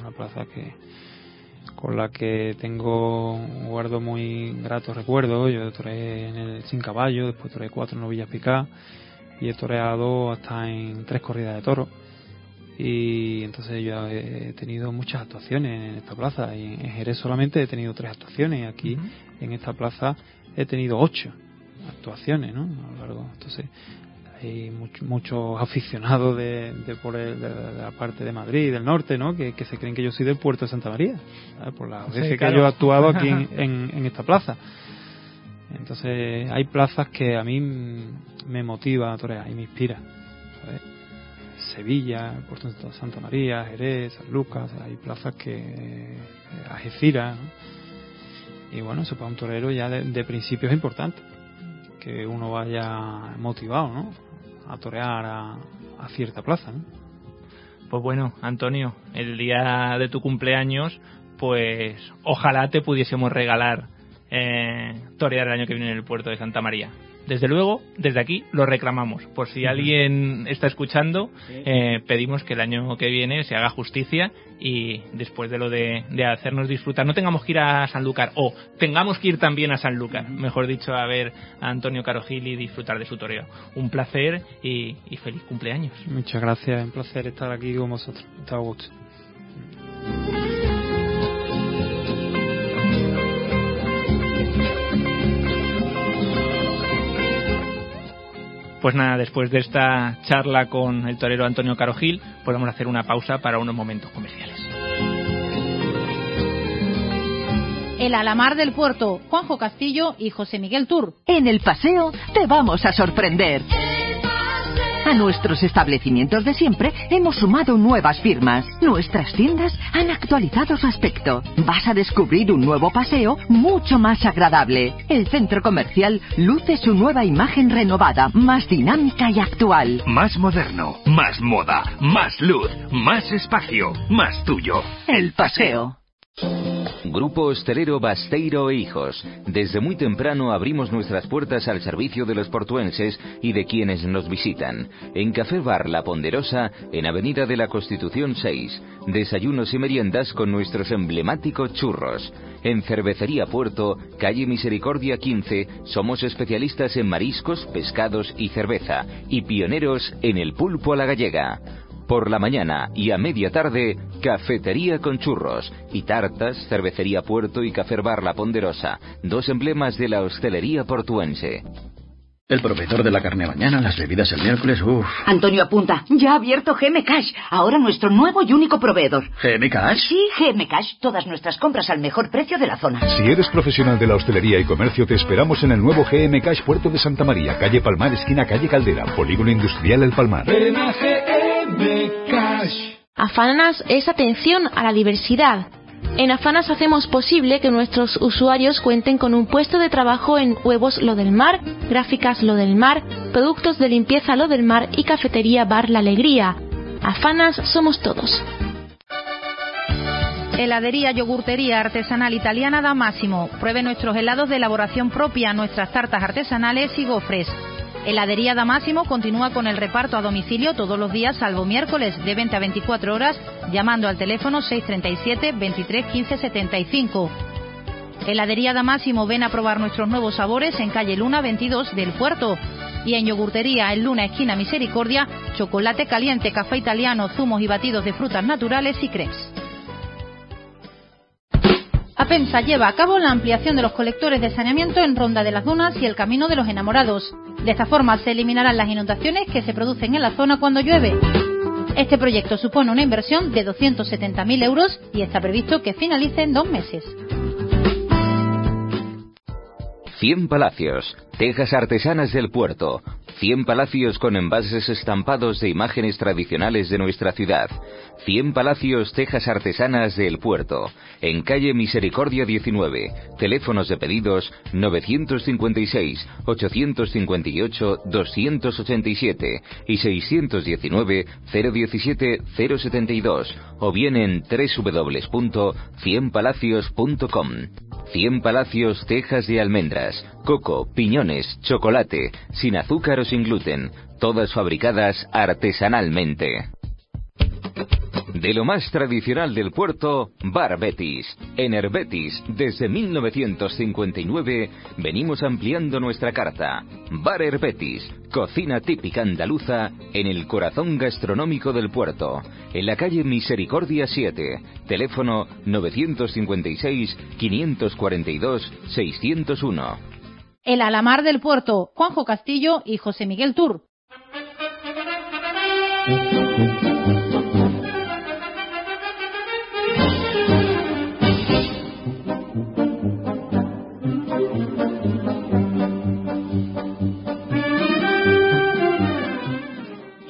Una plaza que con la que tengo guardo muy gratos recuerdos. Yo toreé en el Sin Caballo, después toreé cuatro novillas picadas y he toreado hasta en tres corridas de toros. Y entonces yo he tenido muchas actuaciones en esta plaza. Y en Jerez solamente he tenido tres actuaciones. Y aquí en esta plaza he tenido ocho actuaciones, ¿no? A lo largo. Entonces hay much- muchos aficionados de, de por el- de, de la parte de Madrid, del norte, ¿no? Que, que se creen que yo soy del puerto de Santa María, ¿sabes? por las Sí, veces claro. que yo he actuado aquí en, [laughs] en- en esta plaza. Entonces hay plazas que a mí me motiva a torear y me inspira. ¿sabes? Sevilla, Puerto de Santa María, Jerez, San Lucas, hay plazas que eh, Algeciras, ¿no? y bueno, eso para un torero ya de, de principio es importante, que uno vaya motivado, ¿no? A torear a, a cierta plaza. Pues bueno, Antonio, el día de tu cumpleaños, pues ojalá te pudiésemos regalar eh, torear el año que viene en el puerto de Santa María. Desde luego, desde aquí lo reclamamos. Por si alguien está escuchando, eh, pedimos que el año que viene se haga justicia y después de lo de, de hacernos disfrutar, no tengamos que ir a Sanlúcar o tengamos que ir también a Sanlúcar, mejor dicho, a ver a Antonio Carogil y disfrutar de su toreo. Un placer y, y feliz cumpleaños. Muchas gracias, un placer estar aquí con vosotros. Está a gusto. Pues nada, después de esta charla con el torero Antonio Carogil, podemos hacer una pausa para unos momentos comerciales. El Alamar del Puerto, Juanjo Castillo y José Miguel Tur. En el paseo te vamos a sorprender. A nuestros establecimientos de siempre hemos sumado nuevas firmas. Nuestras tiendas han actualizado su aspecto. Vas a descubrir un nuevo paseo mucho más agradable. El centro comercial luce su nueva imagen renovada, más dinámica y actual. Más moderno, más moda, más luz, más espacio, más tuyo. El paseo. Grupo Hostelero Basteiro e Hijos. Desde muy temprano abrimos nuestras puertas al servicio de los portuenses y de quienes nos visitan. En Café Bar La Ponderosa, en Avenida de la Constitución 6. Desayunos y meriendas con nuestros emblemáticos churros. En Cervecería Puerto, calle Misericordia 15, somos especialistas en mariscos, pescados y cerveza. Y pioneros en el pulpo a la gallega. Por la mañana y a media tarde, cafetería con churros y tartas, cervecería Puerto y Café Bar La Ponderosa, dos emblemas de la hostelería portuense. El proveedor de la carne mañana, las bebidas el miércoles, uff. Antonio apunta, ya ha abierto GM Cash, ahora nuestro nuevo y único proveedor. ¿GM Cash? Sí, GM Cash, todas nuestras compras al mejor precio de la zona. Si eres profesional de la hostelería y comercio, te esperamos en el nuevo GM Cash Puerto de Santa María, calle Palmar, esquina calle Caldera, polígono industrial El Palmar. Afanas es atención a la diversidad. En Afanas hacemos posible que nuestros usuarios cuenten con un puesto de trabajo en huevos Lo del Mar, gráficas Lo del Mar, productos de limpieza Lo del Mar y cafetería Bar La Alegría. Afanas somos todos. Heladería Yogurtería Artesanal Italiana da Máximo. Pruebe nuestros helados de elaboración propia, nuestras tartas artesanales y gofres. Heladería da Máximo continúa con el reparto a domicilio todos los días salvo miércoles de 20 a 24 horas llamando al teléfono 637 23 15 75. Heladería da Máximo ven a probar nuestros nuevos sabores en calle Luna 22 del Puerto. Y en Yogurtería en Luna esquina Misericordia, chocolate caliente, café italiano, zumos y batidos de frutas naturales y crepes. APEMSA lleva a cabo la ampliación de los colectores de saneamiento en Ronda de las Dunas y el Camino de los Enamorados. De esta forma se eliminarán las inundaciones que se producen en la zona cuando llueve. Este proyecto supone una inversión de 270.000 euros y está previsto que finalice en dos meses. 100 Palacios, tejas artesanas del puerto. 100 palacios con envases estampados de imágenes tradicionales de nuestra ciudad. 100 palacios, tejas artesanas del puerto. En calle Misericordia 19. Teléfonos de pedidos 956 858 287 y 619 017 072 o bien en www.cienpalacios.com. 100 palacios, tejas de almendras, coco, piñones, chocolate, sin azúcar o sin gluten, todas fabricadas artesanalmente. De lo más tradicional del puerto, Bar Betis. En Herbetis, desde 1959, venimos ampliando nuestra carta. Bar Herbetis, cocina típica andaluza en el corazón gastronómico del puerto. En la calle Misericordia 7, teléfono 956-542-601. El Alamar del Puerto, Juanjo Castillo y José Miguel Tur.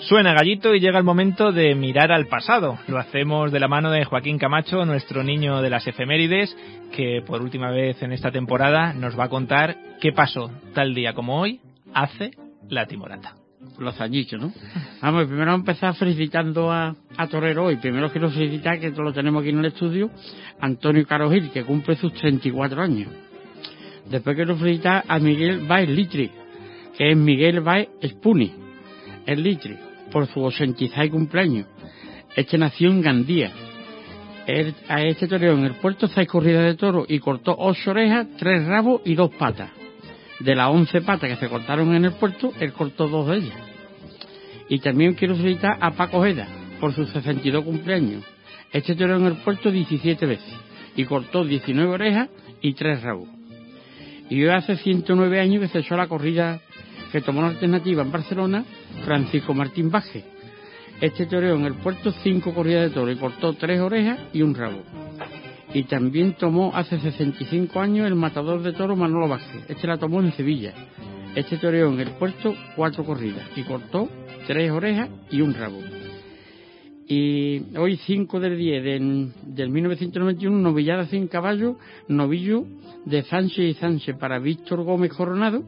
Suena gallito y llega el momento de mirar al pasado. Lo hacemos de la mano de Joaquín Camacho, nuestro niño de las efemérides, que por última vez en esta temporada nos va a contar qué pasó tal día como hoy hace la timorata. Los añitos, ¿no? Vamos, primero a empezar felicitando a, Torero hoy. Primero quiero felicitar, que lo tenemos aquí en el estudio, Antonio Carogil, que cumple sus 34 años. Después quiero felicitar a Miguel Baez Litri, que es Miguel Baez Spuni, el Litri, por su 86 cumpleaños. Este nació en Gandía. Él, a este torero en el puerto seis corridas de toro y cortó ocho orejas, tres rabos y dos patas. De las once patas que se cortaron en el puerto, él cortó dos de ellas. Y también quiero felicitar a Paco Ojeda por sus 62 cumpleaños. Este torero en el puerto 17 veces y cortó 19 orejas y tres rabos. Y hoy hace 109 años que cesó la corrida que tomó la alternativa en Barcelona Francisco Martín Baje. Este toreó en el puerto cinco corridas de toro y cortó tres orejas y un rabo. Y también tomó hace 65 años el matador de toro Manolo Vázquez. Este la tomó en Sevilla. Este toreó en el puerto cuatro corridas y cortó tres orejas y un rabo. Y hoy 5 del 10 del, del 1991, novillada sin caballo, novillo de Sánchez y Sánchez para Víctor Gómez Coronado,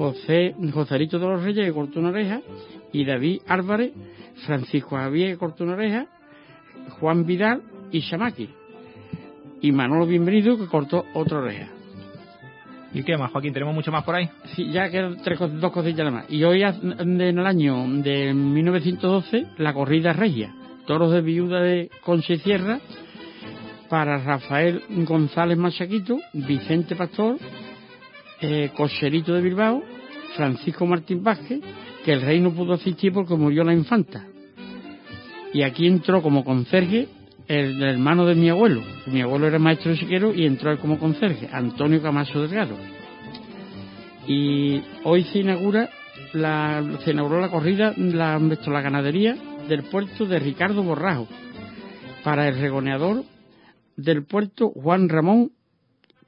José, Joserito de los Reyes que cortó una oreja, y David Álvarez, Francisco Javier que cortó una oreja, Juan Vidal y Shamaki. Y Manolo Bienvenido que cortó otra oreja. ¿Y qué más, Joaquín? ¿Tenemos mucho más por ahí? Sí, ya quedan tres, dos cositas nada más. Y hoy, en el año de 1912, la corrida regia. Toros de viuda de Conche Sierra para Rafael González Machaquito, Vicente Pastor, eh, Coserito de Bilbao, Francisco Martín Vázquez, que el rey no pudo asistir porque murió la infanta. Y aquí entró como conserje el, hermano de mi abuelo. Mi abuelo era maestro de siquero y entró él como conserje, Antonio Camacho Delgado. Y hoy se inaugura la, se inauguró la corrida, la, la ganadería del puerto de Ricardo Borrajo para el regoneador del puerto Juan Ramón,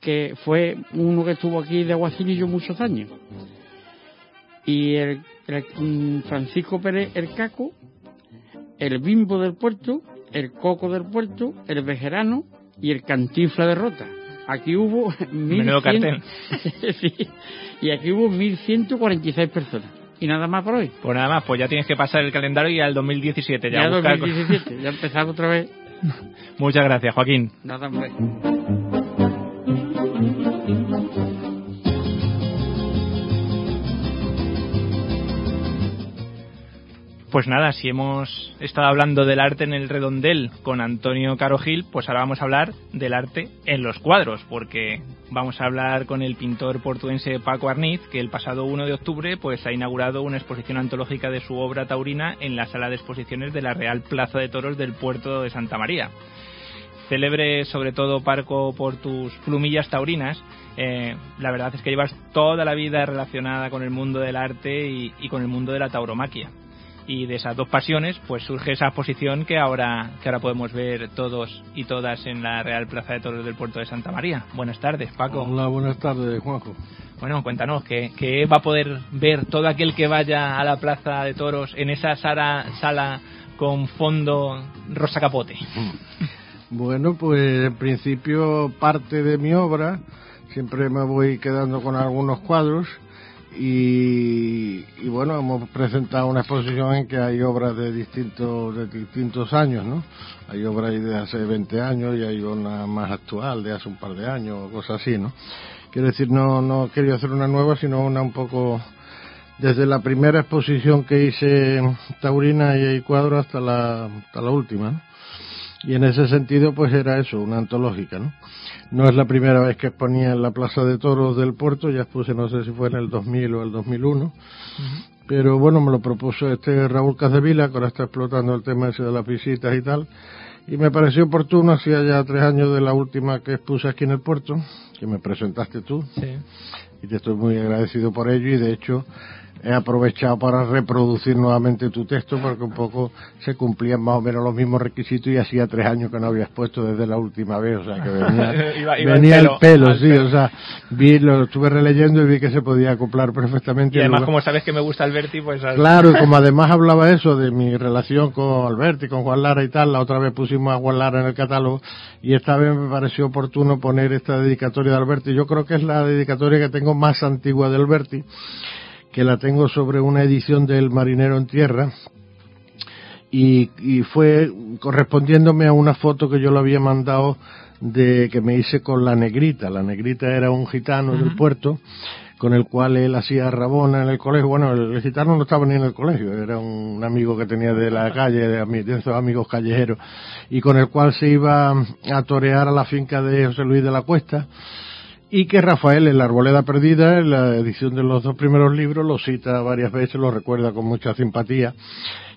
que fue uno que estuvo aquí de aguacilillo muchos años. Y el, el Francisco Pérez el Caco, el Bimbo del puerto, el Coco del puerto, el Vejerano y el Cantifla de Rota. Aquí hubo [laughs] Menudo cartel. [laughs] sí, y aquí hubo 1146 personas. Y nada más por hoy. Pues nada más, pues ya tienes que pasar el calendario y al 2017 ya. Ya a buscar 2017, ya empezamos otra vez. [laughs] Muchas gracias, Joaquín. Nada más. Pues nada, si hemos estado hablando del arte en el redondel con Antonio Carogil, pues ahora vamos a hablar del arte en los cuadros, porque vamos a hablar con el pintor portuense Paco Arniz, que el pasado 1 de octubre pues ha inaugurado una exposición antológica de su obra taurina en la sala de exposiciones de la Real Plaza de Toros del puerto de Santa María. Célebre sobre todo, Parco, por tus plumillas taurinas, eh, la verdad es que llevas toda la vida relacionada con el mundo del arte y, y con el mundo de la tauromaquia y de esas dos pasiones pues surge esa exposición que ahora que ahora podemos ver todos y todas en la Real Plaza de Toros del Puerto de Santa María. Buenas tardes, Paco. Hola, buenas tardes, Juanjo. Bueno, cuéntanos, ¿qué, qué va a poder ver todo aquel que vaya a la Plaza de Toros en esa sala, sala con fondo rosa capote? [laughs] Bueno, pues en principio parte de mi obra, siempre me voy quedando con algunos cuadros y, y, bueno, hemos presentado una exposición en que hay obras de distintos, de distintos años, ¿no? Hay obras de hace 20 años y hay una más actual de hace un par de años o cosas así, ¿no? Quiero decir, no, no quería hacer una nueva, sino una un poco desde la primera exposición que hice Taurina y cuadro hasta la, hasta la última, ¿no? Y en ese sentido, pues era eso, una antológica, ¿no? No es la primera vez que exponía en la Plaza de Toros del Puerto, ya expuse, no sé si fue en el 2000 o el 2001, uh -huh. pero bueno, me lo propuso este Raúl Cazevila, que ahora está explotando el tema ese de las visitas y tal, y me pareció oportuno, hacía ya tres años de la última que expuse aquí en el puerto, que me presentaste tú, sí. y te estoy muy agradecido por ello, y de hecho, he aprovechado para reproducir nuevamente tu texto porque un poco se cumplían más o menos los mismos requisitos y hacía tres años que no había expuesto desde la última vez, o sea que venía, [laughs] venía el pelo, sí, o sea, vi, lo estuve releyendo y vi que se podía acoplar perfectamente. Y además, como sabes que me gusta Alberti, pues... Claro, y como [laughs] además hablaba eso de mi relación con Alberti, con Juan Lara y tal, la otra vez pusimos a Juan Lara en el catálogo y esta vez me pareció oportuno poner esta dedicatoria de Alberti. Yo creo que es la dedicatoria que tengo más antigua de Alberti que la tengo sobre una edición del Marinero en Tierra, y, fue correspondiéndome a una foto que yo le había mandado de que me hice con la negrita. La negrita era un gitano del puerto con el cual él hacía rabona en el colegio. Bueno, el, gitano no estaba ni en el colegio, era un amigo que tenía de la calle, de, esos amigos callejeros, y con el cual se iba a torear a la finca de José Luis de la Cuesta y que Rafael en la Arboleda Perdida, en la edición de los dos primeros libros, lo cita varias veces, lo recuerda con mucha simpatía.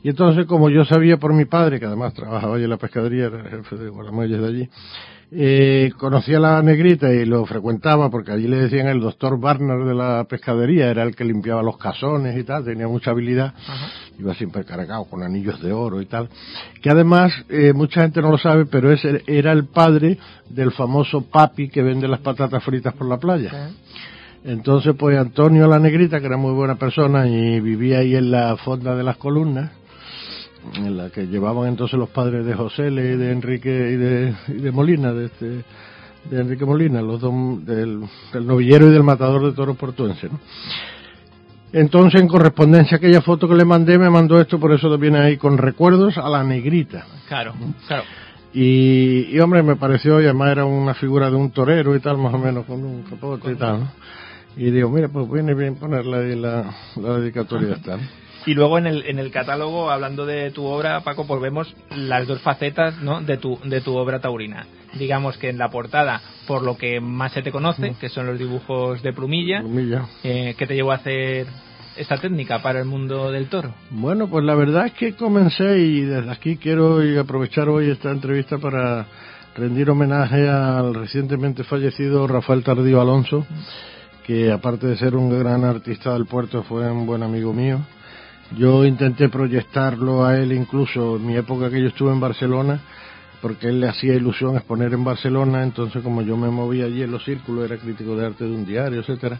Y entonces, como yo sabía por mi padre, que además trabajaba allí en la pescadería, era el jefe de Guaramuelles de allí, eh, conocía a la negrita y lo frecuentaba porque allí le decían el doctor Barner de la pescadería, era el que limpiaba los cazones y tal, tenía mucha habilidad, iba siempre cargado con anillos de oro y tal, que además eh, mucha gente no lo sabe, pero ese era el padre del famoso papi que vende las patatas fritas por la playa. Entonces, pues Antonio la Negrita, que era muy buena persona y vivía ahí en la fonda de las columnas, en la que llevaban entonces los padres de José y de Enrique y de, de Molina, de, este, de Enrique Molina, los dos, del, novillero y del matador de toros portuense. Entonces, en correspondencia a aquella foto que le mandé, me mandó esto, por eso viene ahí con recuerdos a la negrita. Claro, claro. Y, hombre, me pareció, y además era una figura de un torero y tal, más o menos, con un capote y tal, Y digo, mira, pues viene bien ponerle ahí la, la dedicatoria esta, y luego en el, en el catálogo, hablando de tu obra, Paco, pues vemos las dos facetas ¿no? de, tu, de tu obra taurina. Digamos que en la portada, por lo que más se te conoce, mm. que son los dibujos de plumilla, plumilla. Eh, ¿qué te llevó a hacer esta técnica para el mundo del toro? Bueno, pues la verdad es que comencé y desde aquí quiero aprovechar hoy esta entrevista para rendir homenaje al recientemente fallecido Rafael Tardío Alonso, que aparte de ser un gran artista del puerto fue un buen amigo mío yo intenté proyectarlo a él incluso en mi época que yo estuve en Barcelona, porque él le hacía ilusión exponer en Barcelona, entonces como yo me movía allí en los círculos, era crítico de arte de un diario, etcétera,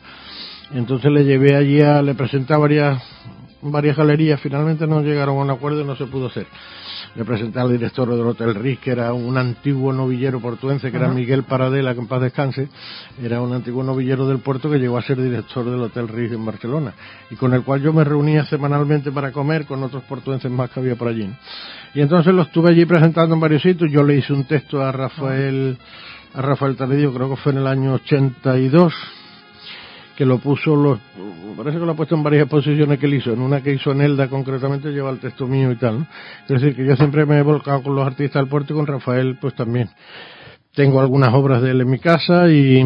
entonces le llevé allí a, le presenté a varias, varias galerías, finalmente no llegaron a un acuerdo y no se pudo hacer le presenté al director del Hotel Riz, que era un antiguo novillero portuense, que era Miguel Paradela, que en paz descanse, era un antiguo novillero del puerto que llegó a ser director del Hotel Riz en Barcelona, y con el cual yo me reunía semanalmente para comer con otros portuenses más que había por allí. Y entonces lo estuve allí presentando en varios sitios, yo le hice un texto a Rafael, a Rafael Tardío, creo que fue en el año 82, que lo puso, lo, parece que lo ha puesto en varias exposiciones que él hizo, en una que hizo en Elda concretamente lleva el texto mío y tal. Es decir, que yo siempre me he volcado con los artistas del puerto y con Rafael pues también. Tengo algunas obras de él en mi casa y,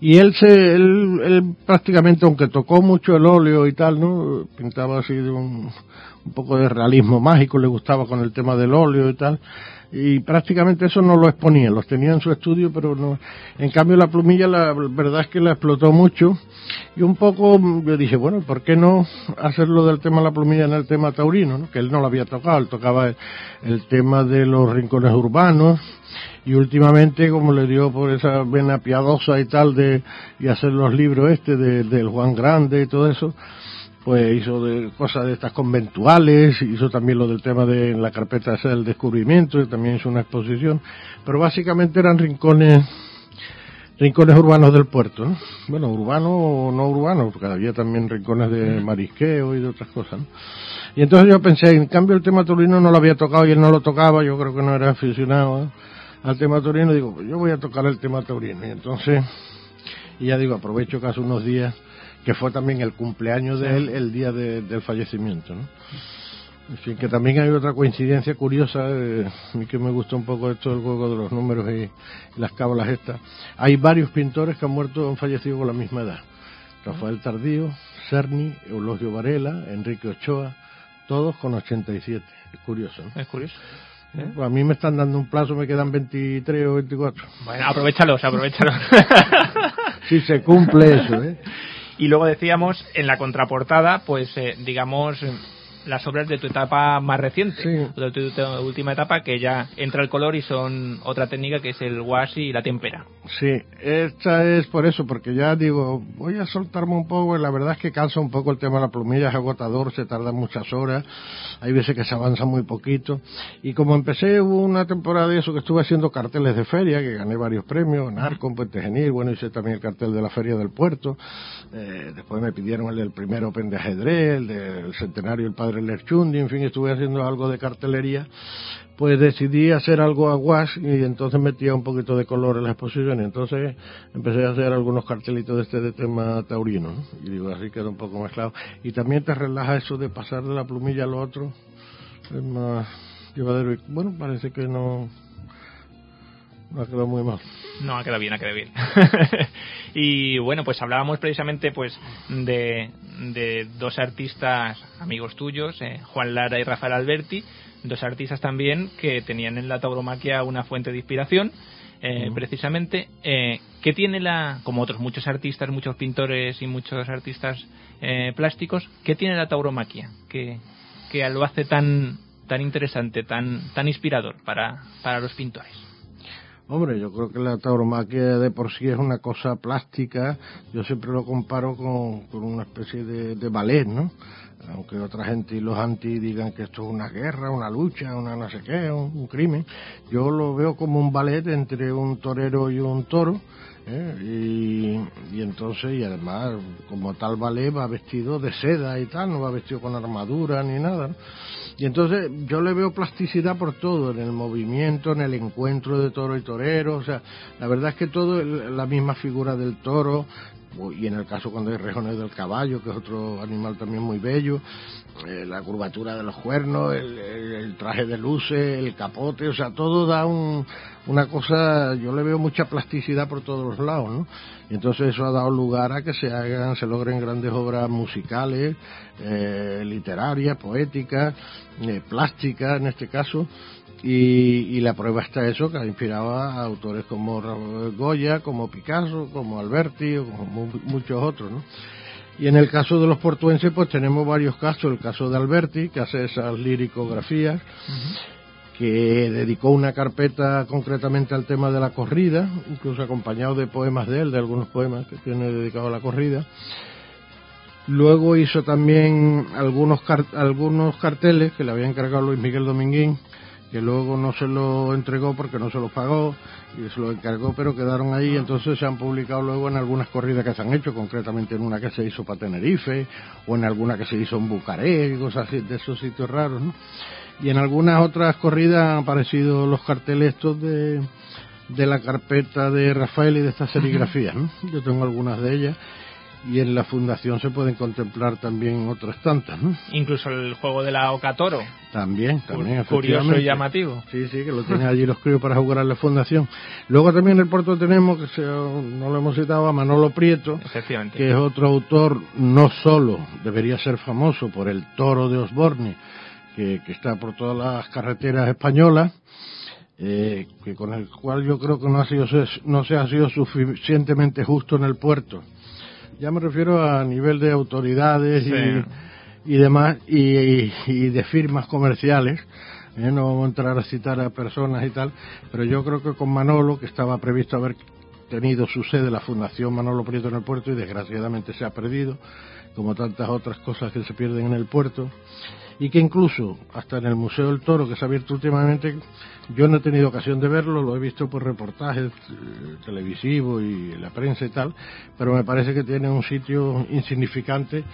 y él se, él, él prácticamente, aunque tocó mucho el óleo y tal, ¿no? Pintaba así de un, un poco de realismo mágico, le gustaba con el tema del óleo y tal y prácticamente eso no lo exponía, los tenía en su estudio, pero no. En cambio la plumilla la verdad es que la explotó mucho y un poco yo dije, bueno, ¿por qué no hacerlo del tema de la plumilla en el tema taurino? Que él no lo había tocado, él tocaba el, tema de los rincones urbanos y últimamente como le dio por esa vena piadosa y tal de y hacer los libros este de, del Juan Grande y todo eso, pues hizo de cosas de estas conventuales, hizo también lo del tema de la carpeta del descubrimiento, y también hizo una exposición, pero básicamente eran rincones rincones urbanos del puerto, ¿no? bueno, urbano o no urbano, porque había también rincones de marisqueo y de otras cosas. ¿no? Y entonces yo pensé, en cambio el tema turino no lo había tocado y él no lo tocaba, yo creo que no era aficionado al tema taurino, digo, pues yo voy a tocar el tema taurino. Y entonces, y ya digo, aprovecho que hace unos días que fue también el cumpleaños de él el día del fallecimiento. ¿no? En fin, que también hay otra coincidencia curiosa, eh, que me gusta un poco esto del juego de los números y, las cábalas estas. Hay varios pintores que han muerto, han fallecido con la misma edad. Rafael Tardío, Cerny, Eulogio Varela, Enrique Ochoa, todos con 87. Es curioso. ¿no? Es curioso. ¿Eh? Pues a mí me están dando un plazo, me quedan 23 o 24. Bueno, aprovechalos, aprovechalos. [laughs] si se cumple eso, ¿eh? [laughs] Y luego decíamos, en la contraportada, pues eh, digamos las obras de tu etapa más reciente, de tu, última etapa, que ya entra el color y son otra técnica que es el wash y la tempera. Sí, esta es por eso, porque ya digo, voy a soltarme un poco, la verdad es que cansa un poco el tema de la plumilla, es agotador, se tarda muchas horas, hay veces que se avanza muy poquito, y como empecé hubo una temporada de eso que estuve haciendo carteles de feria, que gané varios premios, en Arcon, Puente Genil, bueno, hice también el cartel de la Feria del Puerto, eh, después me pidieron el del primer Open de ajedrez, el del centenario del Padre Lerchundi, en fin, estuve haciendo algo de cartelería, pues decidí hacer algo a wash y entonces metía un poquito de color en la exposición y entonces empecé a hacer algunos cartelitos de este de tema taurino, y digo, así queda un poco mezclado. Y también te relaja eso de pasar de la plumilla a lo otro, es más llevadero y bueno, parece que no, no ha quedado muy mal. No, ha quedado bien, ha quedado bien. [laughs] y bueno, pues hablábamos precisamente pues de, de dos artistas amigos tuyos, eh, Juan Lara y Rafael Alberti, dos artistas también que tenían en la tauromaquia una fuente de inspiración. Eh, precisamente, eh, ¿qué tiene la, como otros muchos artistas, muchos pintores y muchos artistas eh, plásticos, qué tiene la tauromaquia que, que lo hace tan, tan interesante, tan, tan inspirador para, para los pintores? Hombre, yo creo que la tauromaquia de por sí es una cosa plástica. Yo siempre lo comparo con, con una especie de, de ballet, ¿no? Aunque otra gente y los anti digan que esto es una guerra, una lucha, una no sé qué, un, crimen. Yo lo veo como un ballet entre un torero y un toro. ¿Eh? Y, entonces, y además, como tal ballet va vestido de seda y tal, no va vestido con armadura ni nada. Y entonces yo le veo plasticidad por todo, en el movimiento, en el encuentro de toro y torero, o sea, la verdad es que todo la misma figura del toro, y en el caso cuando hay rejones del caballo, que es otro animal también muy bello, eh, la curvatura de los cuernos, el, el, traje de luces, el capote, o sea, todo da un, una cosa, yo le veo mucha plasticidad por todos los lados, ¿no? Y entonces eso ha dado lugar a que se hagan, se logren grandes obras musicales, eh, literarias, poéticas, eh, plásticas en este caso, y, y, la prueba está eso, que ha inspirado a autores como Goya, como Picasso, como Alberti, o como muchos otros, ¿no? Y en el caso de los portuenses, pues tenemos varios casos. El caso de Alberti, que hace esas liricografías, uh -huh. que dedicó una carpeta concretamente al tema de la corrida, incluso acompañado de poemas de él, de algunos poemas que tiene dedicado a la corrida. Luego hizo también algunos, car algunos carteles que le había encargado Luis Miguel Dominguín, que luego no se lo entregó porque no se los pagó y se lo encargó, pero quedaron ahí, entonces se han publicado luego en algunas corridas que se han hecho, concretamente en una que se hizo para Tenerife, o en alguna que se hizo en Bucarest, y cosas así, de esos sitios raros, ¿no? Y en algunas otras corridas han aparecido los carteles estos de, de la carpeta de Rafael y de estas serigrafías, ¿no? Yo tengo algunas de ellas y en la fundación se pueden contemplar también otras tantas, ¿no? Incluso el juego de la Oca Toro. También, también. Curioso y llamativo. Sí, sí, que lo [laughs] tienen allí los críos para jugar a la fundación. Luego también en el puerto tenemos, que se, no lo hemos citado, a Manolo Prieto, que es otro autor, no solo debería ser famoso por el toro de Osborne, que, que está por todas las carreteras españolas, eh, que con el cual yo creo que no, ha sido, no se ha sido suficientemente justo en el puerto ya me refiero a nivel de autoridades sí. y, y, demás y, y, y, de firmas comerciales ¿eh? no vamos a entrar a citar a personas y tal pero yo creo que con Manolo que estaba previsto haber tenido su sede la Fundación Manolo Prieto en el puerto y desgraciadamente se ha perdido como tantas otras cosas que se pierden en el puerto y que incluso hasta en el Museo del Toro que se ha abierto últimamente yo no he tenido ocasión de verlo, lo he visto por reportajes eh, televisivos y en la prensa y tal, pero me parece que tiene un sitio insignificante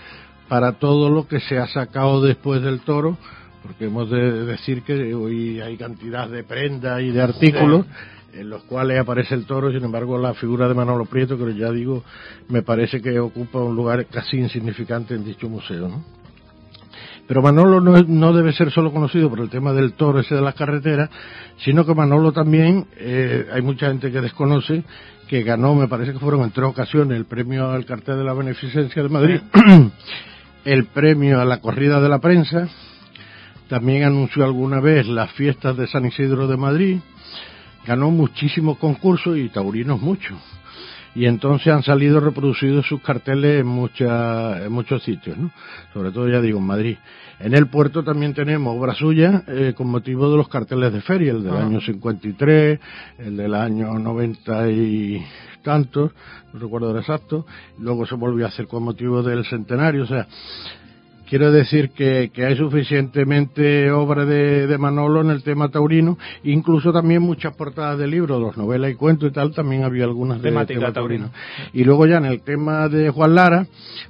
para todo lo que se ha sacado después del toro, porque hemos de decir que hoy hay cantidad de prendas y de artículos en los cuales aparece el toro, sin embargo la figura de Manolo Prieto, que ya digo, me parece que ocupa un lugar casi insignificante en dicho museo, ¿no? Pero Manolo no, no, debe ser solo conocido por el tema del toro ese de las carreteras, sino que Manolo también, eh, hay mucha gente que desconoce, que ganó, me parece que fueron en tres ocasiones, el premio al cartel de la beneficencia de Madrid, el premio a la corrida de la prensa, también anunció alguna vez las fiestas de San Isidro de Madrid, ganó muchísimos concursos y taurinos muchos. Y entonces han salido reproducidos sus carteles en, muchas, en muchos sitios, ¿no? sobre todo ya digo en Madrid. En el puerto también tenemos obra suya eh, con motivo de los carteles de feria, el del Ah. año 53, el del año 90 y tantos, no recuerdo el exacto, luego se volvió a hacer con motivo del centenario, o sea, quiero decir que, que hay suficientemente obra de, de Manolo en el tema taurino, incluso también muchas portadas de libros, los novelas y cuentos y tal, también había algunas de Temática taurina. taurino. Y luego ya en el tema de Juan Lara,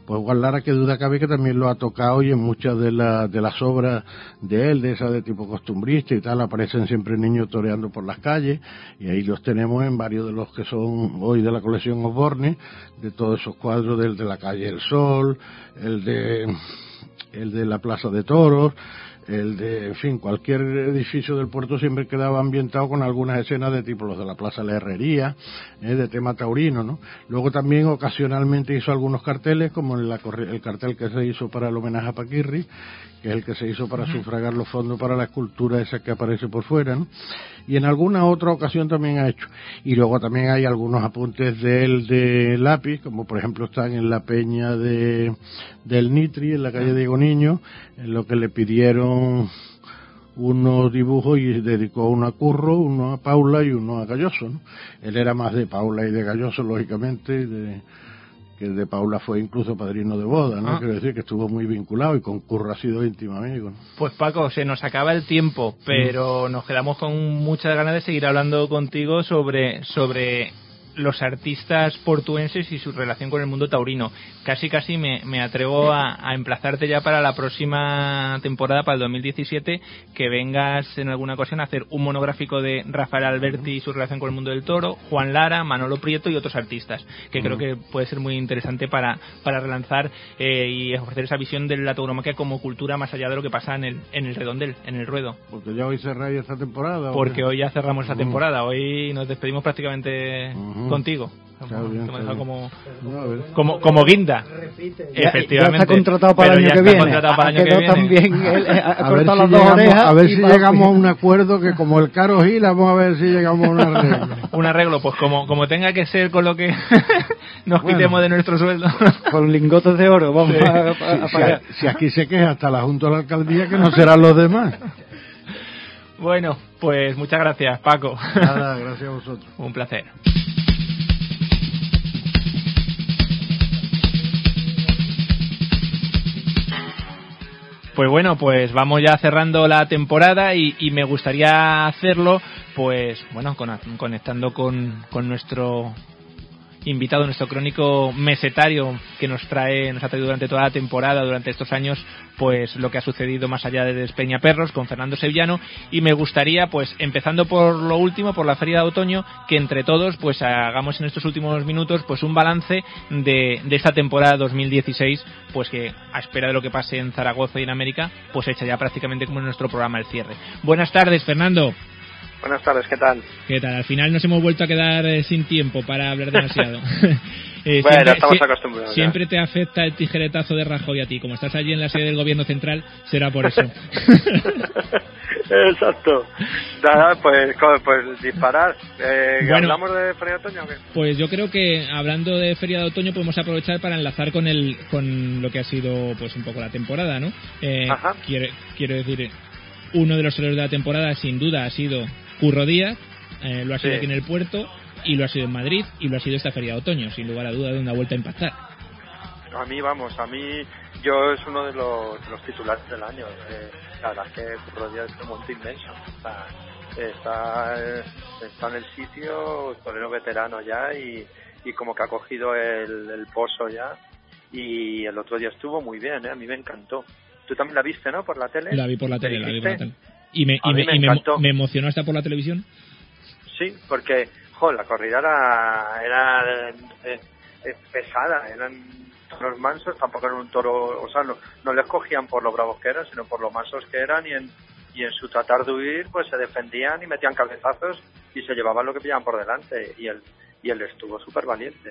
pues Juan Lara que duda cabe que también lo ha tocado y en muchas de, la- de las obras de él, de esas de tipo costumbrista y tal, aparecen siempre niños toreando por las calles y ahí los tenemos en varios de los que son hoy de la colección Osborne, de todos esos cuadros del de la calle El Sol, el de el de la Plaza de Toros, el de, en fin, cualquier edificio del puerto siempre quedaba ambientado con algunas escenas de tipo los de la Plaza de la Herrería, eh, de tema taurino, ¿no? Luego también ocasionalmente hizo algunos carteles, como corri- el cartel que se hizo para el homenaje a Paquirri, que es el que se hizo para sufragar los fondos para la escultura esa que aparece por fuera, ¿no? Y en alguna otra ocasión también ha hecho. Y luego también hay algunos apuntes de él de lápiz, como por ejemplo están en la peña de, del Nitri, en la calle Diego Niño, en lo que le pidieron unos dibujos y dedicó uno a Curro, uno a Paula y uno a Galloso. ¿no? Él era más de Paula y de Galloso, lógicamente, de, que de Paula fue incluso padrino de boda, ¿no? Ah. Quiero decir que estuvo muy vinculado y con Curro ha sido íntimo amigo. ¿no? Pues Paco, se nos acaba el tiempo, pero nos quedamos con muchas ganas de seguir hablando contigo sobre, sobre los artistas portuenses y su relación con el mundo taurino. Casi casi me, me atrevo a, a emplazarte ya para la próxima temporada, para el 2017, que vengas en alguna ocasión a hacer un monográfico de Rafael Alberti y su relación con el mundo del toro, Juan Lara, Manolo Prieto y otros artistas, que creo Ujú. que puede ser muy interesante para, para relanzar eh, y ofrecer esa visión de la tauromaquia como cultura más allá de lo que pasa en el, en el redondel, en el ruedo. Porque ya hoy cerráis esta temporada. ¿o Porque hoy ya cerramos esta Ujú. temporada, hoy nos despedimos prácticamente. Contigo. Como- bien, dejado bien. como, como, como guinda. Ya- Efectivamente. Ya está contratado para el ya año que está viene. contratado para el Ha año que quedado viene. también, él, eh, [laughs] a ver si llegamos, a ver y si va- llegamos a un acuerdo que como el Caro Gil vamos a ver si llegamos a un arreglo. [laughs] Un arreglo, pues como, como tenga que ser con lo que [laughs] nos Bueno. quitemos de nuestro sueldo. Con lingotes de oro, vamos Sí. a, a- a Si, pagar. si aquí se queja hasta la Junta de la Alcaldía que no serán los demás. bueno, pues muchas gracias, Paco. Nada, gracias a vosotros. Un placer. Pues bueno, pues vamos ya cerrando la temporada y, y me gustaría hacerlo, pues bueno, con- conectando con, con nuestro invitado, nuestro crónico mesetario que nos trae, nos ha traído durante toda la temporada, durante estos años, pues lo que ha sucedido más allá de Despeñaperros con Fernando Sevillano y me gustaría, pues empezando por lo último, por la feria de otoño, que entre todos, pues hagamos en estos últimos minutos, pues un balance de, esta temporada 2016, pues que a espera de lo que pase en Zaragoza y en América, pues hecha ya prácticamente como en nuestro programa el cierre. Buenas tardes, Fernando. Buenas tardes, ¿qué tal? ¿Qué tal? Al final nos hemos vuelto a quedar eh, sin tiempo para hablar demasiado. [laughs] Eh, Bueno, estamos sie- acostumbrados. Siempre te afecta el tijeretazo de Rajoy a ti. Como estás allí en la sede del gobierno central, será por eso. [laughs] Exacto. Nada, pues, pues disparar. Eh, Bueno. ¿Hablamos de Feria de Otoño o qué? Pues yo creo que hablando de Feria de Otoño podemos aprovechar para enlazar con el con lo que ha sido pues un poco la temporada, ¿no? Ajá. quiero, quiero decir, uno de los héroes de la temporada sin duda ha sido Curro Díaz, eh, lo ha sido Sí. aquí en el puerto y lo ha sido en Madrid y lo ha sido esta Feria de Otoño, sin lugar a duda de una vuelta a impactar. A mí, vamos, a mí, yo es uno de los, de los titulares del año. Eh, la verdad es que Curro Díaz es un monte inmenso. Está, eh, está en el sitio, torero veterano ya y, y como que ha cogido el, el pozo ya. Y el otro día estuvo muy bien, ¿eh? a mí me encantó. Tú también la viste, ¿no? Por la tele. La vi por la ¿Me tele, la vi por la tele. Y me, y me, me y me- emocionó hasta por la televisión. Sí, porque, jo, la corrida era, era eh, eh, pesada, eran toros mansos, tampoco eran un toro, o sea, no, no les cogían por lo bravos que eran, sino por lo mansos que eran y en, y en su tratar de huir, pues se defendían y metían cabezazos y se llevaban lo que pillaban por delante y él, y él estuvo súper valiente.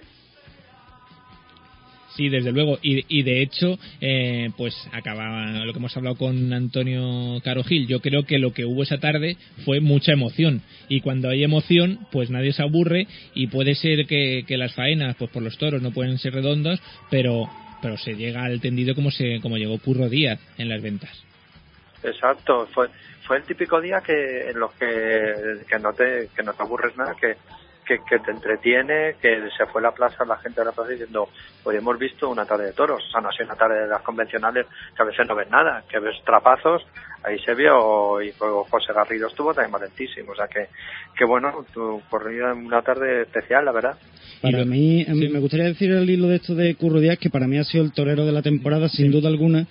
Sí, desde luego. Y, y de hecho, eh, pues acababa lo que hemos hablado con Antonio Caro Gil. Yo creo que lo que hubo esa tarde fue mucha emoción. Y cuando hay emoción, pues nadie se aburre y puede ser que, las faenas, pues por los toros no pueden ser redondas, pero pero se llega al tendido como se como llegó Curro Díaz en las ventas. Exacto, fue fue el típico día que en los que, que no te que no te aburres nada, que que, te entretiene, que se fue a la plaza, la gente de la plaza diciendo, hoy hemos visto una tarde de toros, o sea, no ha sido una tarde de las convencionales que a veces no ves nada, que ves trapazos, ahí se vio, y luego José Garrido estuvo también valentísimo, o sea que, que bueno, en una tarde especial, la verdad. Para mí, me gustaría decir al hilo de esto de Curro Díaz, que para mí ha sido el torero de la temporada, sin duda alguna,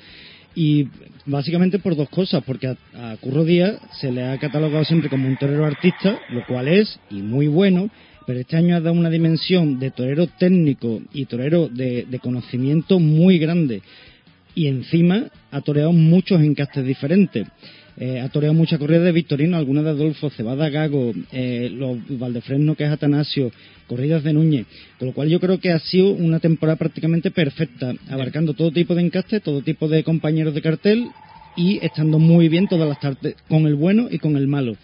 y básicamente por dos cosas, porque a, Curro Díaz se le ha catalogado siempre como un torero artista, lo cual es, y muy bueno, pero este año ha dado una dimensión de torero técnico y torero de, conocimiento muy grande. Y encima ha toreado muchos encastes diferentes. Eh, ha toreado muchas corridas de Victorino, algunas de Adolfo, Cebada Gago, eh, los Valdefresno, que es Atanasio, corridas de Núñez. Con lo cual yo creo que ha sido una temporada prácticamente perfecta, abarcando todo tipo de encastes, todo tipo de compañeros de cartel y estando muy bien todas las tardes, con el bueno y con el malo.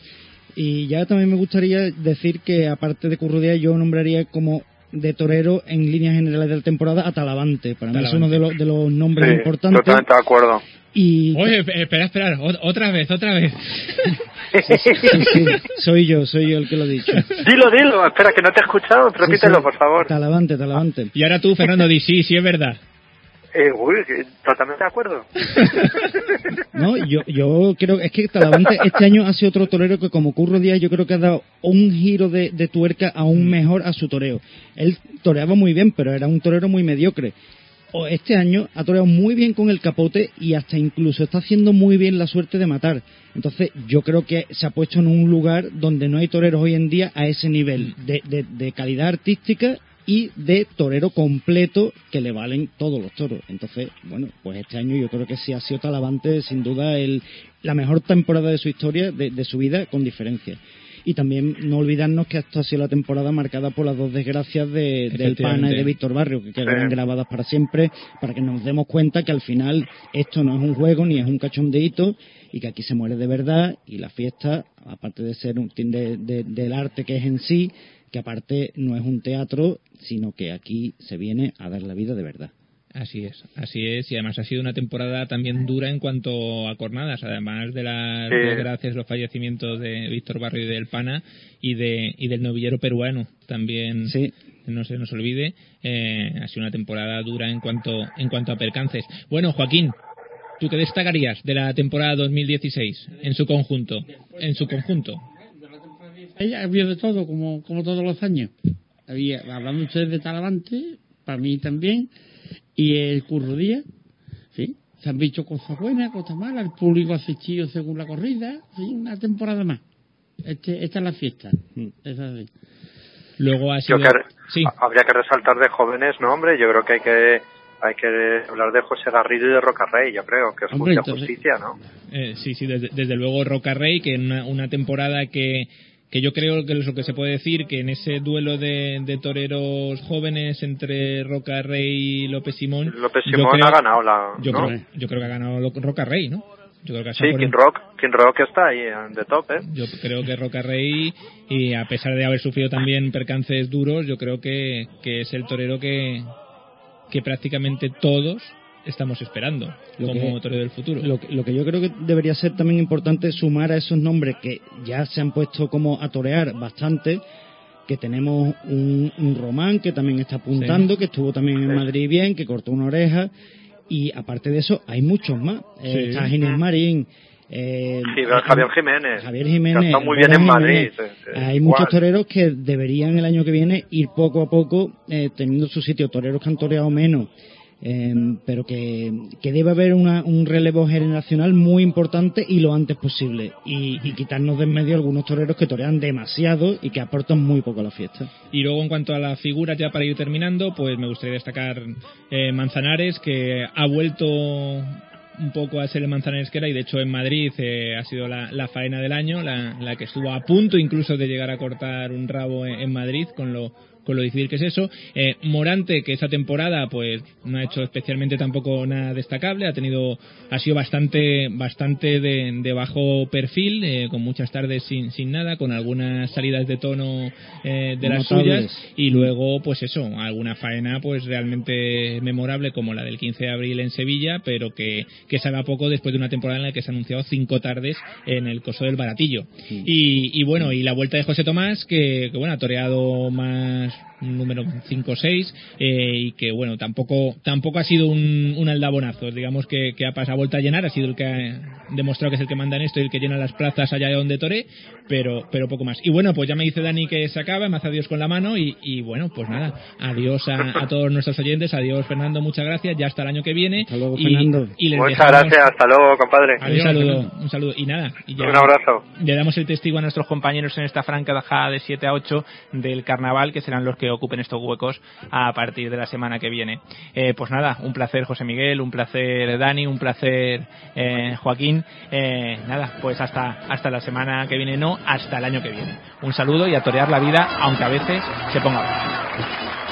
Y ya también me gustaría decir que, aparte de Currudía, yo nombraría como de torero en líneas generales de la temporada a Talavante. Para mí es uno de los, de los nombres sí, importantes. Totalmente de acuerdo. Y... Oye, espera, espera, otra vez, otra vez. soy yo, soy yo el que lo he dicho. Dilo, dilo, espera, que no te he escuchado, repítelo, por favor. Talavante, Talavante. Y ahora tú, Fernando, di sí, sí es verdad. Eh, uy, totalmente de acuerdo. [laughs] no, yo, yo creo, es que Talavante este año ha sido otro torero que como Curro Díaz yo creo que ha dado un giro de, de tuerca aún mejor a su toreo. Él toreaba muy bien, pero era un torero muy mediocre. Este año ha toreado muy bien con el capote y hasta incluso está haciendo muy bien la suerte de matar. Entonces yo creo que se ha puesto en un lugar donde no hay toreros hoy en día a ese nivel de, de, calidad artística y de torero completo que le valen todos los toros. Entonces, bueno, pues este año yo creo que sí ha sido Talavante sin duda el, la mejor temporada de su historia, de, su vida, con diferencia. Y también no olvidarnos que esto ha sido la temporada marcada por las dos desgracias de, del Pana y de Víctor Barrio, que quedan grabadas para siempre, para que nos demos cuenta que al final esto no es un juego ni es un cachondeito y que aquí se muere de verdad y la fiesta, aparte de ser un de, del arte que es en sí, que aparte no es un teatro, sino que aquí se viene a dar la vida de verdad. Así es, así es, y además ha sido una temporada también dura en cuanto a cornadas, además de las desgracias, los fallecimientos de Víctor Barrio y del Pana y de y del novillero peruano también. Sí. No se nos olvide, eh, ha sido una temporada dura en cuanto en cuanto a percances. Bueno, Joaquín, ¿tú qué destacarías de la temporada 2016 en su conjunto? En su conjunto. Ella había de todo, como, como todos los años. Había, hablando ustedes de Talavante, para mí también, y el Curro Díaz, ¿sí? Se han visto cosas buenas, cosas malas, el público ha asistido según la corrida, ¿sí? Una temporada más. Este, esta es la fiesta. Mm. Luego ha sido... sí. Habría que resaltar de jóvenes, ¿no, hombre? Yo creo que hay que hay que hablar de José Garrido y de Rocarrey, yo creo, que es mucha justicia, ¿no? Eh, sí, sí, desde, desde luego Rocarrey, que en una, una temporada que que yo creo que es lo que se puede decir, que en ese duelo de, de toreros jóvenes entre Roca Rey y López Simón... López Simón ha ganado la... Yo, creo, yo creo que ha ganado Roca Rey, ¿no? Yo creo que sí, King Rock, King Rock está ahí de top, ¿eh? Yo creo que Roca Rey, y a pesar de haber sufrido también percances duros, yo creo que, que es el torero que, que prácticamente todos estamos esperando como que, torero del futuro. Lo, lo, que yo creo que debería ser también importante es sumar a esos nombres que ya se han puesto como a torear bastante, que tenemos un, un Román que también está apuntando, que estuvo también en Madrid bien, que cortó una oreja, y aparte de eso hay muchos más. Eh, está Ginés Marín. Eh, Javier Jiménez. Javier Jiménez. Está muy bien en Madrid. Hay muchos toreros que deberían el año que viene ir poco a poco eh, teniendo su sitio. Toreros que han toreado menos Em, pero que, que, debe haber un relevo generacional muy importante y lo antes posible y, quitarnos de en medio algunos toreros que torean demasiado y que aportan muy poco a la fiesta. Y luego en cuanto a las figuras ya para ir terminando, pues me gustaría destacar eh, Manzanares que ha vuelto un poco a ser el Manzanares que era y de hecho en Madrid eh, ha sido la, la, faena del año, la, la, que estuvo a punto incluso de llegar a cortar un rabo en, en Madrid con lo con lo difícil que es eso. Eh, Morante, que esta temporada pues no ha hecho especialmente tampoco nada destacable, ha tenido, ha sido bastante, bastante de, bajo perfil, eh, con muchas tardes sin, sin nada, con algunas salidas de tono eh, de las suyas y luego pues eso, alguna faena pues realmente memorable como la del 15 de abril en Sevilla, pero que, que se poco después de una temporada en la que se ha anunciado cinco tardes en el coso del baratillo. Y, bueno, y la vuelta de José Tomás, que, que bueno, ha toreado más just número 5 o 6 eh, y que bueno tampoco tampoco ha sido un, un aldabonazo. Digamos que, que ha pasado vuelta a llenar ha sido el que ha demostrado que es el que manda en esto y el que llena las plazas allá de donde toré pero pero poco más. Y bueno pues ya me dice Dani que se acaba me hace adiós con la mano y, y bueno pues nada adiós a, todos nuestros oyentes adiós Fernando muchas gracias ya hasta el año que viene. Hasta luego Fernando. muchas gracias hasta luego compadre. Un saludo. Un saludo. Y nada y un abrazo. le damos el testigo a nuestros compañeros en esta franca bajada de 7 a 8 del carnaval que serán los que ocupen estos huecos a partir de la semana que viene. Eh, pues nada, un placer José Miguel, un placer Dani, un placer eh, Joaquín. Eh, nada, pues hasta, hasta la semana que viene, no, hasta el año que viene. Un saludo y a torear la vida, aunque a veces se ponga